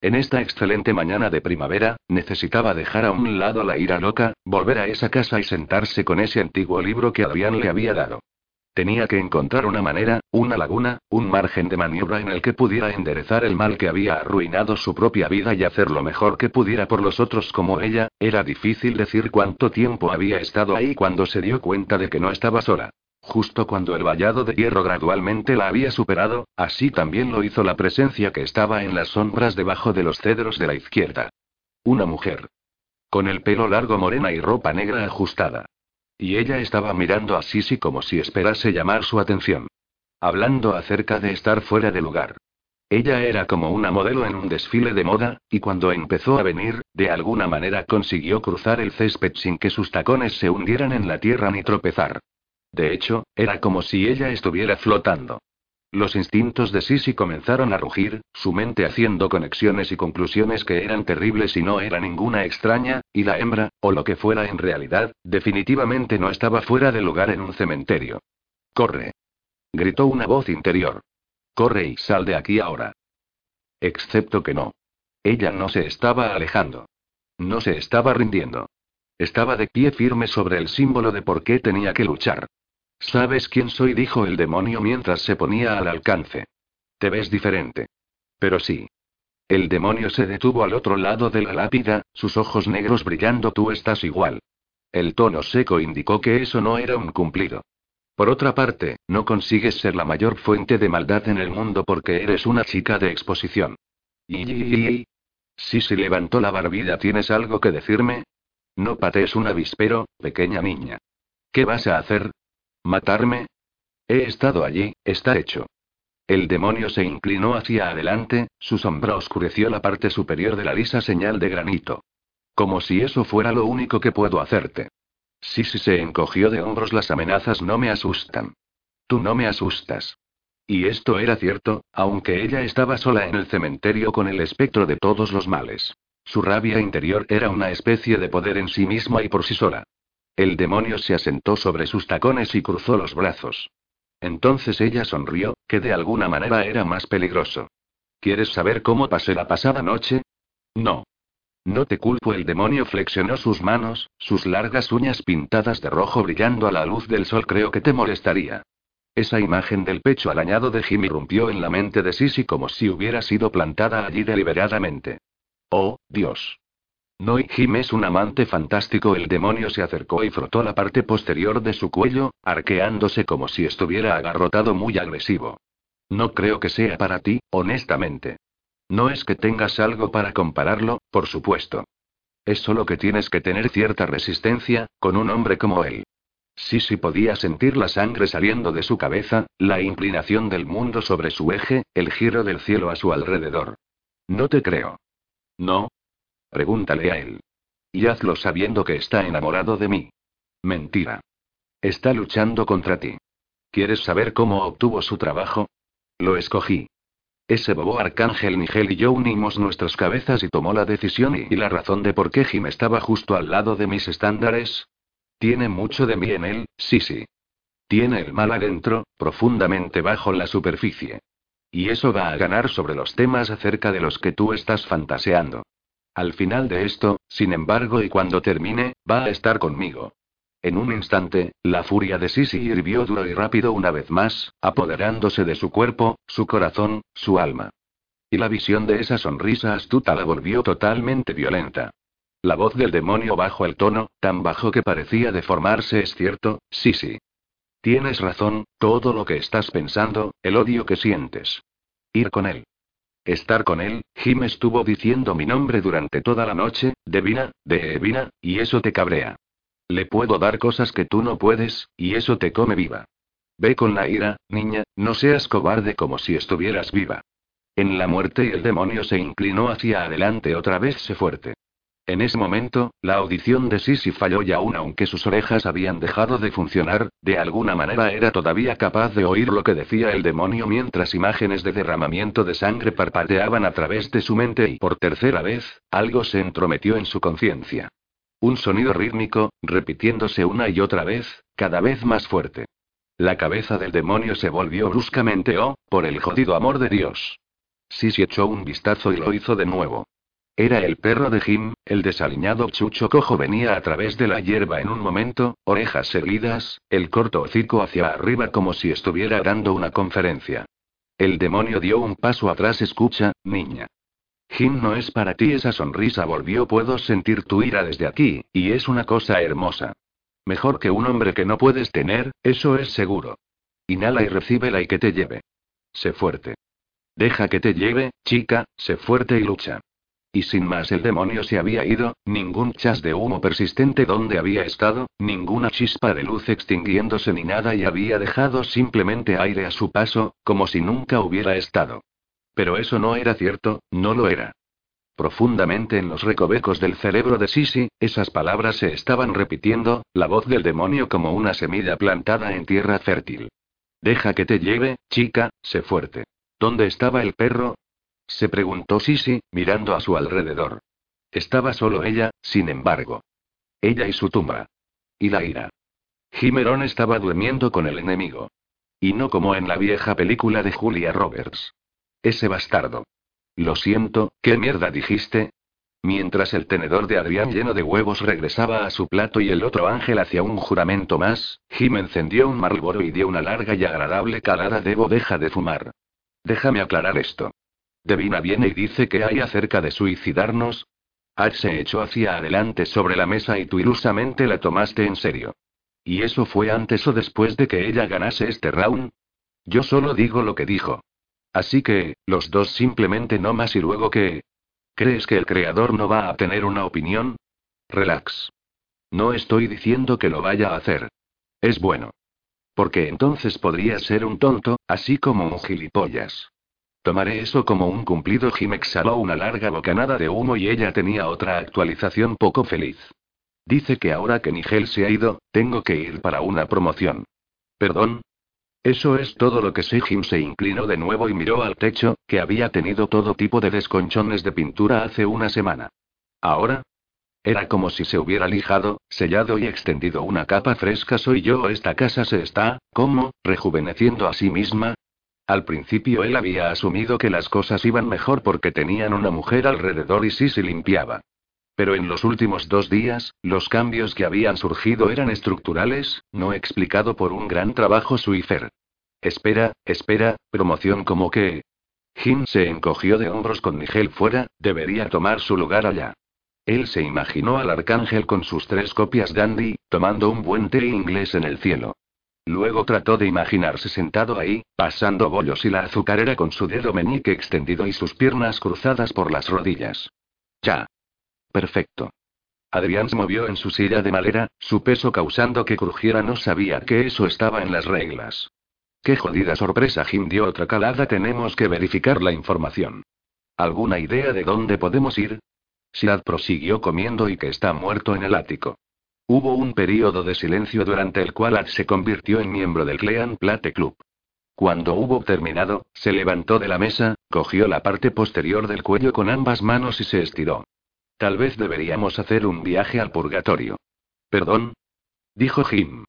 Speaker 1: En esta excelente mañana de primavera, necesitaba dejar a un lado la ira loca, volver a esa casa y sentarse con ese antiguo libro que Adrián le había dado. Tenía que encontrar una manera, una laguna, un margen de maniobra en el que pudiera enderezar el mal que había arruinado su propia vida y hacer lo mejor que pudiera por los otros como ella. Era difícil decir cuánto tiempo había estado ahí cuando se dio cuenta de que no estaba sola. Justo cuando el vallado de hierro gradualmente la había superado, así también lo hizo la presencia que estaba en las sombras debajo de los cedros de la izquierda. Una mujer. Con el pelo largo morena y ropa negra ajustada. Y ella estaba mirando a Sisi como si esperase llamar su atención. Hablando acerca de estar fuera de lugar. Ella era como una modelo en un desfile de moda, y cuando empezó a venir, de alguna manera consiguió cruzar el césped sin que sus tacones se hundieran en la tierra ni tropezar. De hecho, era como si ella estuviera flotando. Los instintos de Sisi comenzaron a rugir, su mente haciendo conexiones y conclusiones que eran terribles y no era ninguna extraña, y la hembra, o lo que fuera en realidad, definitivamente no estaba fuera de lugar en un cementerio. Corre. Gritó una voz interior. Corre y sal de aquí ahora. Excepto que no. Ella no se estaba alejando. No se estaba rindiendo. Estaba de pie firme sobre el símbolo de por qué tenía que luchar. ¿Sabes quién soy? dijo el demonio mientras se ponía al alcance. Te ves diferente. Pero sí. El demonio se detuvo al otro lado de la lápida, sus ojos negros brillando. Tú estás igual. El tono seco indicó que eso no era un cumplido. Por otra parte, no consigues ser la mayor fuente de maldad en el mundo porque eres una chica de exposición. Y... Sí, sí levantó la barbilla. ¿Tienes algo que decirme? No patees un avispero, pequeña niña. ¿Qué vas a hacer? ¿Matarme? He estado allí, está hecho. El demonio se inclinó hacia adelante, su sombra oscureció la parte superior de la lisa señal de granito. Como si eso fuera lo único que puedo hacerte. Sí se encogió de hombros, las amenazas no me asustan. Tú no me asustas. Y esto era cierto, aunque ella estaba sola en el cementerio con el espectro de todos los males. Su rabia interior era una especie de poder en sí misma y por sí sola. El demonio se asentó sobre sus tacones y cruzó los brazos. Entonces ella sonrió, que de alguna manera era más peligroso. ¿Quieres saber cómo pasé la pasada noche? No. No te culpo, el demonio flexionó sus manos, sus largas uñas pintadas de rojo brillando a la luz del sol creo que te molestaría. Esa imagen del pecho arañado de Jim irrumpió en la mente de Sissy como si hubiera sido plantada allí deliberadamente. Oh, Dios. No y Jim es un amante fantástico. El demonio se acercó y frotó la parte posterior de su cuello, arqueándose como si estuviera agarrotado muy agresivo. No creo que sea para ti, honestamente. No es que tengas algo para compararlo, por supuesto. Es solo que tienes que tener cierta resistencia, con un hombre como él. Sí, sí podía sentir la sangre saliendo de su cabeza, la inclinación del mundo sobre su eje, el giro del cielo a su alrededor. No te creo. No, Pregúntale a él. Y hazlo sabiendo que está enamorado de mí. Mentira. Está luchando contra ti. ¿Quieres saber cómo obtuvo su trabajo? Lo escogí. Ese bobo arcángel Nigel y yo unimos nuestras cabezas y tomó la decisión y, la razón de por qué Jim estaba justo al lado de mis estándares. Tiene mucho de mí en él, sí, sí. Tiene el mal adentro, profundamente bajo la superficie. Y eso va a ganar sobre los temas acerca de los que tú estás fantaseando. Al final de esto, sin embargo, y cuando termine, va a estar conmigo. En un instante, la furia de Sisi hirvió duro y rápido una vez más, apoderándose de su cuerpo, su corazón, su alma. Y la visión de esa sonrisa astuta la volvió totalmente violenta. La voz del demonio bajo el tono, tan bajo que parecía deformarse, es cierto, Sisi. Tienes razón, todo lo que estás pensando, el odio que sientes. Ir con él. Estar con él, Jim estuvo diciendo mi nombre durante toda la noche, Devina, de Evina, y eso te cabrea. Le puedo dar cosas que tú no puedes, y eso te come viva. Ve con la ira, niña, no seas cobarde como si estuvieras viva. En la muerte el demonio se inclinó hacia adelante otra vez se fuerte. En ese momento, la audición de Sisi falló y aún aunque sus orejas habían dejado de funcionar, de alguna manera era todavía capaz de oír lo que decía el demonio mientras imágenes de derramamiento de sangre parpadeaban a través de su mente y por tercera vez, algo se entrometió en su conciencia. Un sonido rítmico, repitiéndose una y otra vez, cada vez más fuerte. La cabeza del demonio se volvió bruscamente, oh, por el jodido amor de Dios. Sisi echó un vistazo y lo hizo de nuevo. Era el perro de Jim, el desaliñado chucho cojo venía a través de la hierba en un momento, orejas erguidas, el corto hocico hacia arriba como si estuviera dando una conferencia. El demonio dio un paso atrás, escucha, niña. Jim no es para ti, esa sonrisa volvió, puedo sentir tu ira desde aquí, y es una cosa hermosa. Mejor que un hombre que no puedes tener, eso es seguro. Inhala y recíbela y que te lleve. Sé fuerte. Deja que te lleve, chica, sé fuerte y lucha. Y sin más el demonio se había ido, ningún chas de humo persistente donde había estado, ninguna chispa de luz extinguiéndose ni nada y había dejado simplemente aire a su paso, como si nunca hubiera estado. Pero eso no era cierto, no lo era. Profundamente en los recovecos del cerebro de Sisi, esas palabras se estaban repitiendo, la voz del demonio como una semilla plantada en tierra fértil. Deja que te lleve, chica, sé fuerte. ¿Dónde estaba el perro? Se preguntó Sisi, mirando a su alrededor. Estaba solo ella, sin embargo. Ella y su tumba. Y la ira. Jimerón estaba durmiendo con el enemigo. Y no como en la vieja película de Julia Roberts. Ese bastardo. Lo siento, ¿qué mierda dijiste? Mientras el tenedor de Adrián lleno de huevos regresaba a su plato y el otro ángel hacía un juramento más, Jim encendió un Marlboro y dio una larga y agradable calada. Debo deja de fumar. Déjame aclarar esto. Devina viene y dice que hay acerca de suicidarnos. Ash se echó hacia adelante sobre la mesa y tú ilusamente la tomaste en serio. ¿Y eso fue antes o después de que ella ganase este round? Yo solo digo lo que dijo. Así que, los dos simplemente no más y luego que... ¿Crees que el creador no va a tener una opinión? Relax. No estoy diciendo que lo vaya a hacer. Es bueno. Porque entonces podría ser un tonto, así como un gilipollas. Tomaré eso como un cumplido. Jim exhaló una larga bocanada de humo y ella tenía otra actualización poco feliz. Dice que ahora que Nigel se ha ido, tengo que ir para una promoción. ¿Perdón? Eso es todo lo que sé. Jim se inclinó de nuevo y miró al techo, que había tenido todo tipo de desconchones de pintura hace una semana. ¿Ahora? Era como si se hubiera lijado, sellado y extendido una capa fresca. Soy yo, esta casa se está, ¿cómo? rejuveneciendo a sí misma. Al principio él había asumido que las cosas iban mejor porque tenían una mujer alrededor y sí se limpiaba. Pero en los últimos dos días, los cambios que habían surgido eran estructurales, no explicado por un gran trabajo suifer. Espera, espera, promoción como que... Jim se encogió de hombros con Nigel fuera, debería tomar su lugar allá. Él se imaginó al arcángel con sus tres copias dandy, tomando un buen té inglés en el cielo. Luego trató de imaginarse sentado ahí, pasando bollos y la azucarera con su dedo meñique extendido y sus piernas cruzadas por las rodillas. Ya. Perfecto. Adrián se movió en su silla de madera, su peso causando que crujiera. No sabía que eso estaba en las reglas. Qué jodida sorpresa. Jim dio otra calada. Tenemos que verificar la información. ¿Alguna idea de dónde podemos ir? Siad prosiguió comiendo y que está muerto en el ático. Hubo un período de silencio durante el cual Ad se convirtió en miembro del Clean Plate Club. Cuando hubo terminado, se levantó de la mesa, cogió la parte posterior del cuello con ambas manos y se estiró. Tal vez deberíamos hacer un viaje al purgatorio. ¿Perdón? Dijo Jim.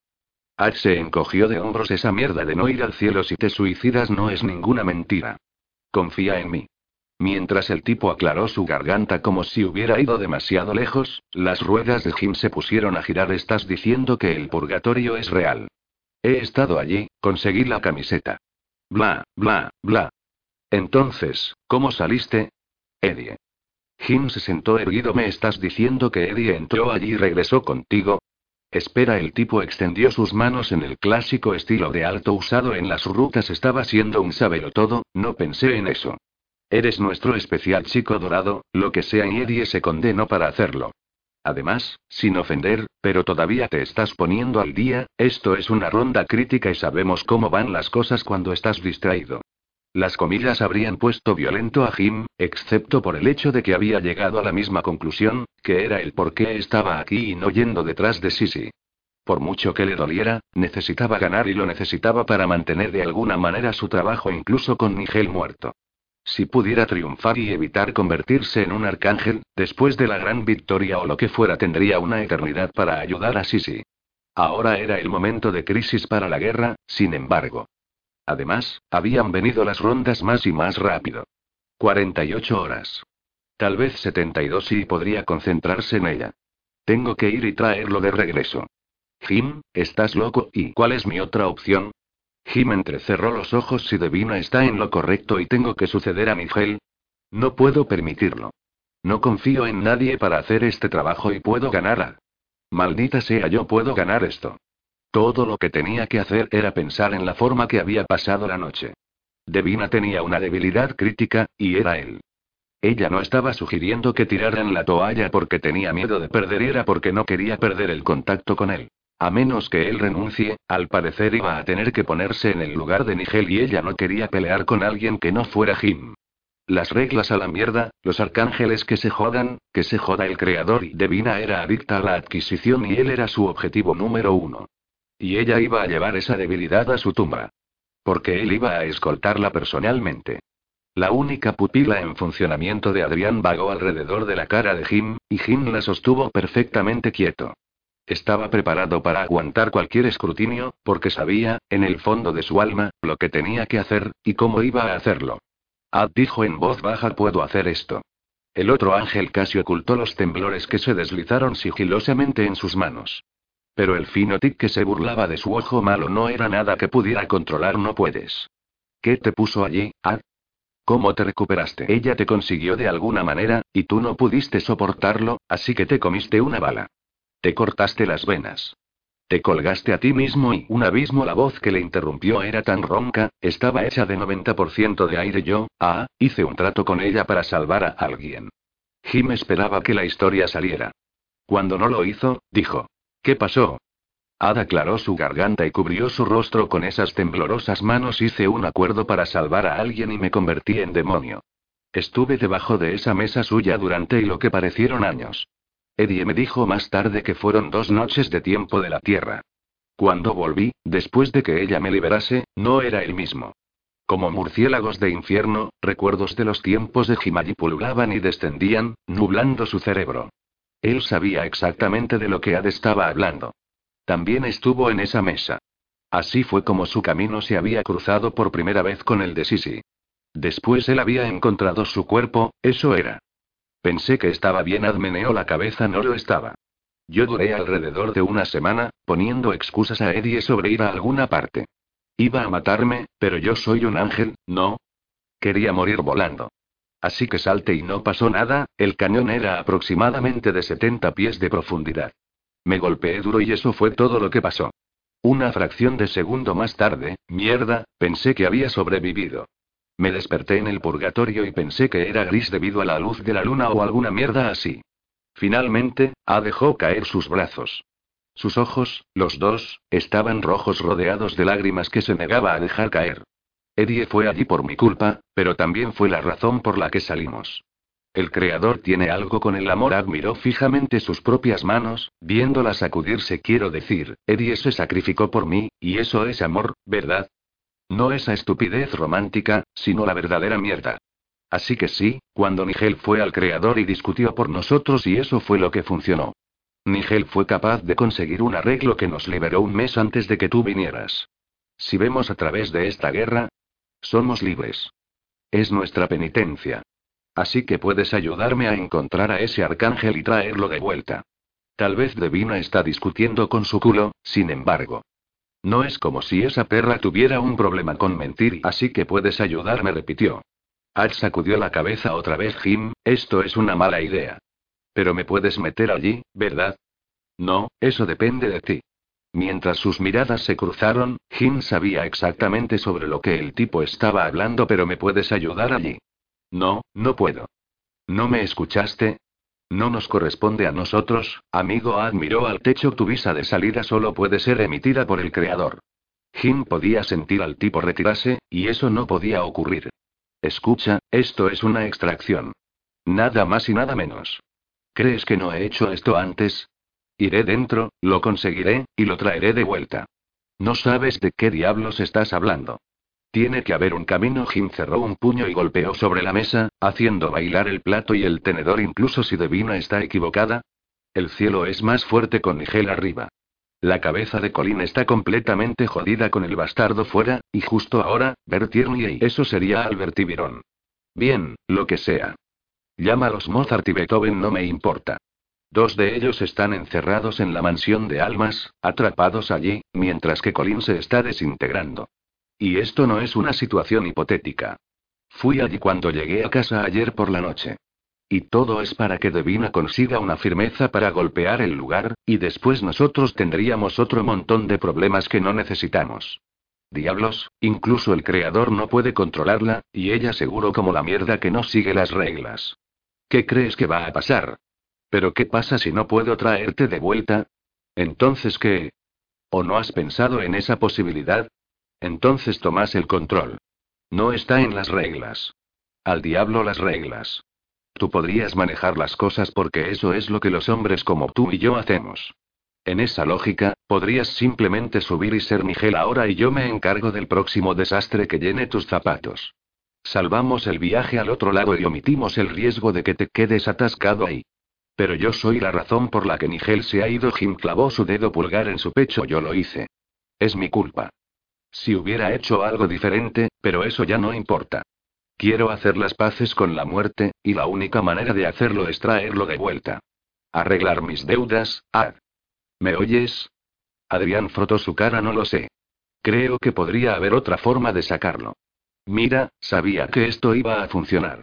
Speaker 1: Ash se encogió de hombros esa mierda de no ir al cielo si te suicidas no es ninguna mentira. Confía en mí. Mientras el tipo aclaró su garganta como si hubiera ido demasiado lejos, las ruedas de Jim se pusieron a girar. Estás diciendo que el purgatorio es real. He estado allí, conseguí la camiseta. Bla, bla, bla. Entonces, ¿cómo saliste? Eddie. Jim se sentó erguido. ¿Me estás diciendo que Eddie entró allí y regresó contigo? Espera, el tipo extendió sus manos en el clásico estilo de alto usado en las rutas. Estaba siendo un todo, no pensé en eso. Eres nuestro especial chico dorado, lo que sea y Eddie se condenó para hacerlo. Además, sin ofender, pero todavía te estás poniendo al día, esto es una ronda crítica y sabemos cómo van las cosas cuando estás distraído. Las comillas habrían puesto violento a Jim, excepto por el hecho de que había llegado a la misma conclusión, que era el por qué estaba aquí y no yendo detrás de Sisi. Por mucho que le doliera, necesitaba ganar y lo necesitaba para mantener de alguna manera su trabajo incluso con Nigel muerto. Si pudiera triunfar y evitar convertirse en un arcángel, después de la gran victoria o lo que fuera tendría una eternidad para ayudar a Sisi. Ahora era el momento de crisis para la guerra, sin embargo. Además, habían venido las rondas más y más rápido. 48 horas. Tal vez 72 y podría concentrarse en ella. Tengo que ir y traerlo de regreso. Jim, ¿estás loco? ¿Y cuál es mi otra opción? Jim entrecerró los ojos si Devina está en lo correcto y tengo que suceder a Miguel. No puedo permitirlo. No confío en nadie para hacer este trabajo y puedo ganar Maldita sea, yo puedo ganar esto. Todo lo que tenía que hacer era pensar en la forma que había pasado la noche. Devina tenía una debilidad crítica, y era él. Ella no estaba sugiriendo que tiraran la toalla porque tenía miedo de perder, era porque no quería perder el contacto con él. A menos que él renuncie, al parecer iba a tener que ponerse en el lugar de Nigel y ella no quería pelear con alguien que no fuera Jim. Las reglas a la mierda, los arcángeles que se jodan, que se joda el creador y Devina era adicta a la adquisición y él era su objetivo número uno. Y ella iba a llevar esa debilidad a su tumba. Porque él iba a escoltarla personalmente. La única pupila en funcionamiento de Adrián vagó alrededor de la cara de Jim, y Jim la sostuvo perfectamente quieto. Estaba preparado para aguantar cualquier escrutinio, porque sabía, en el fondo de su alma, lo que tenía que hacer, y cómo iba a hacerlo. Ad dijo en voz baja: Puedo hacer esto. El otro ángel casi ocultó los temblores que se deslizaron sigilosamente en sus manos. Pero el fino tic que se burlaba de su ojo malo no era nada que pudiera controlar, no puedes. ¿Qué te puso allí, Ad? ¿Cómo te recuperaste? Ella te consiguió de alguna manera, y tú no pudiste soportarlo, así que te comiste una bala. Te cortaste las venas. Te colgaste a ti mismo y un abismo. La voz que le interrumpió era tan ronca, estaba hecha de 90% de aire. Yo, ah, hice un trato con ella para salvar a alguien. Jim esperaba que la historia saliera. Cuando no lo hizo, dijo. ¿Qué pasó? Ada aclaró su garganta y cubrió su rostro con esas temblorosas manos. Hice un acuerdo para salvar a alguien y me convertí en demonio. Estuve debajo de esa mesa suya durante lo que parecieron años. Eddie me dijo más tarde que fueron dos noches de tiempo de la Tierra. Cuando volví, después de que ella me liberase, no era el mismo. Como murciélagos de infierno, recuerdos de los tiempos de Himayi pululaban y descendían, nublando su cerebro. Él sabía exactamente de lo que Ad estaba hablando. También estuvo en esa mesa. Así fue como su camino se había cruzado por primera vez con el de Sisi. Después él había encontrado su cuerpo, eso era. Pensé que estaba bien, admeneó la cabeza, no lo estaba. Yo duré alrededor de una semana, poniendo excusas a Eddie sobre ir a alguna parte. Iba a matarme, pero yo soy un ángel, ¿no? Quería morir volando. Así que salte y no pasó nada, el cañón era aproximadamente de 70 pies de profundidad. Me golpeé duro y eso fue todo lo que pasó. Una fracción de segundo más tarde, mierda, pensé que había sobrevivido. Me desperté en el purgatorio y pensé que era gris debido a la luz de la luna o alguna mierda así. Finalmente, A dejó caer sus brazos. Sus ojos, los dos, estaban rojos rodeados de lágrimas que se negaba a dejar caer. Eddie fue allí por mi culpa, pero también fue la razón por la que salimos. El creador tiene algo con el amor. Admiró fijamente sus propias manos, viéndolas sacudirse. Quiero decir, Eddie se sacrificó por mí, y eso es amor, ¿verdad? No esa estupidez romántica, sino la verdadera mierda. Así que sí, cuando Nigel fue al creador y discutió por nosotros y eso fue lo que funcionó. Nigel fue capaz de conseguir un arreglo que nos liberó un mes antes de que tú vinieras. Si vemos a través de esta guerra, somos libres. Es nuestra penitencia. Así que puedes ayudarme a encontrar a ese arcángel y traerlo de vuelta. Tal vez Devina está discutiendo con su culo, sin embargo. No es como si esa perra tuviera un problema con mentir, así que puedes ayudarme, repitió. Ash sacudió la cabeza otra vez, Jim, esto es una mala idea. Pero me puedes meter allí, ¿verdad? No, eso depende de ti. Mientras sus miradas se cruzaron, Jim sabía exactamente sobre lo que el tipo estaba hablando, pero me puedes ayudar allí. No, no puedo. ¿No me escuchaste? No nos corresponde a nosotros, amigo. Admiró al techo. Tu visa de salida solo puede ser emitida por el creador. Jim podía sentir al tipo retirarse, y eso no podía ocurrir. Escucha, esto es una extracción. Nada más y nada menos. ¿Crees que no he hecho esto antes? Iré dentro, lo conseguiré, y lo traeré de vuelta. No sabes de qué diablos estás hablando. Tiene que haber un camino. Jim cerró un puño y golpeó sobre la mesa, haciendo bailar el plato y el tenedor incluso si Devina está equivocada. El cielo es más fuerte con Nigel arriba. La cabeza de Colin está completamente jodida con el bastardo fuera, y justo ahora, ver y eso sería Albert y. Bien, lo que sea. Llámalos Mozart y Beethoven no me importa. Dos de ellos están encerrados en la mansión de almas, atrapados allí, mientras que Colin se está desintegrando. Y esto no es una situación hipotética. Fui allí cuando llegué a casa ayer por la noche. Y todo es para que Devina consiga una firmeza para golpear el lugar, y después nosotros tendríamos otro montón de problemas que no necesitamos. Diablos, incluso el creador no puede controlarla, y ella seguro como la mierda que no sigue las reglas. ¿Qué crees que va a pasar? ¿Pero qué pasa si no puedo traerte de vuelta? Entonces, ¿qué? ¿O no has pensado en esa posibilidad? Entonces tomas el control. No está en las reglas. Al diablo las reglas. Tú podrías manejar las cosas porque eso es lo que los hombres como tú y yo hacemos. En esa lógica, podrías simplemente subir y ser Miguel ahora y yo me encargo del próximo desastre que llene tus zapatos. Salvamos el viaje al otro lado y omitimos el riesgo de que te quedes atascado ahí. Pero yo soy la razón por la que Nigel se ha ido. Jim clavó su dedo pulgar en su pecho. Yo lo hice. Es mi culpa. Si hubiera hecho algo diferente, pero eso ya no importa. Quiero hacer las paces con la muerte, y la única manera de hacerlo es traerlo de vuelta. Arreglar mis deudas, ah. ¿Me oyes? Adrián frotó su cara, no lo sé. Creo que podría haber otra forma de sacarlo. Mira, sabía que esto iba a funcionar.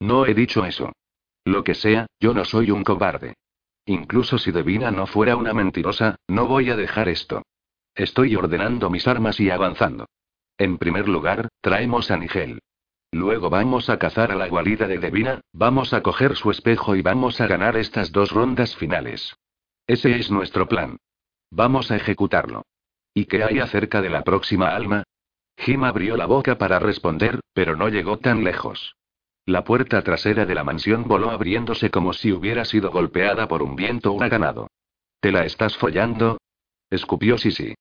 Speaker 1: No he dicho eso. Lo que sea, yo no soy un cobarde. Incluso si Devina no fuera una mentirosa, no voy a dejar esto. Estoy ordenando mis armas y avanzando. En primer lugar, traemos a Nigel. Luego vamos a cazar a la guarida de Devina, vamos a coger su espejo y vamos a ganar estas dos rondas finales. Ese es nuestro plan. Vamos a ejecutarlo. ¿Y qué hay acerca de la próxima alma? Jim abrió la boca para responder, pero no llegó tan lejos. La puerta trasera de la mansión voló abriéndose como si hubiera sido golpeada por un viento huracanado. ¿Te la estás follando? Escupió Sisi.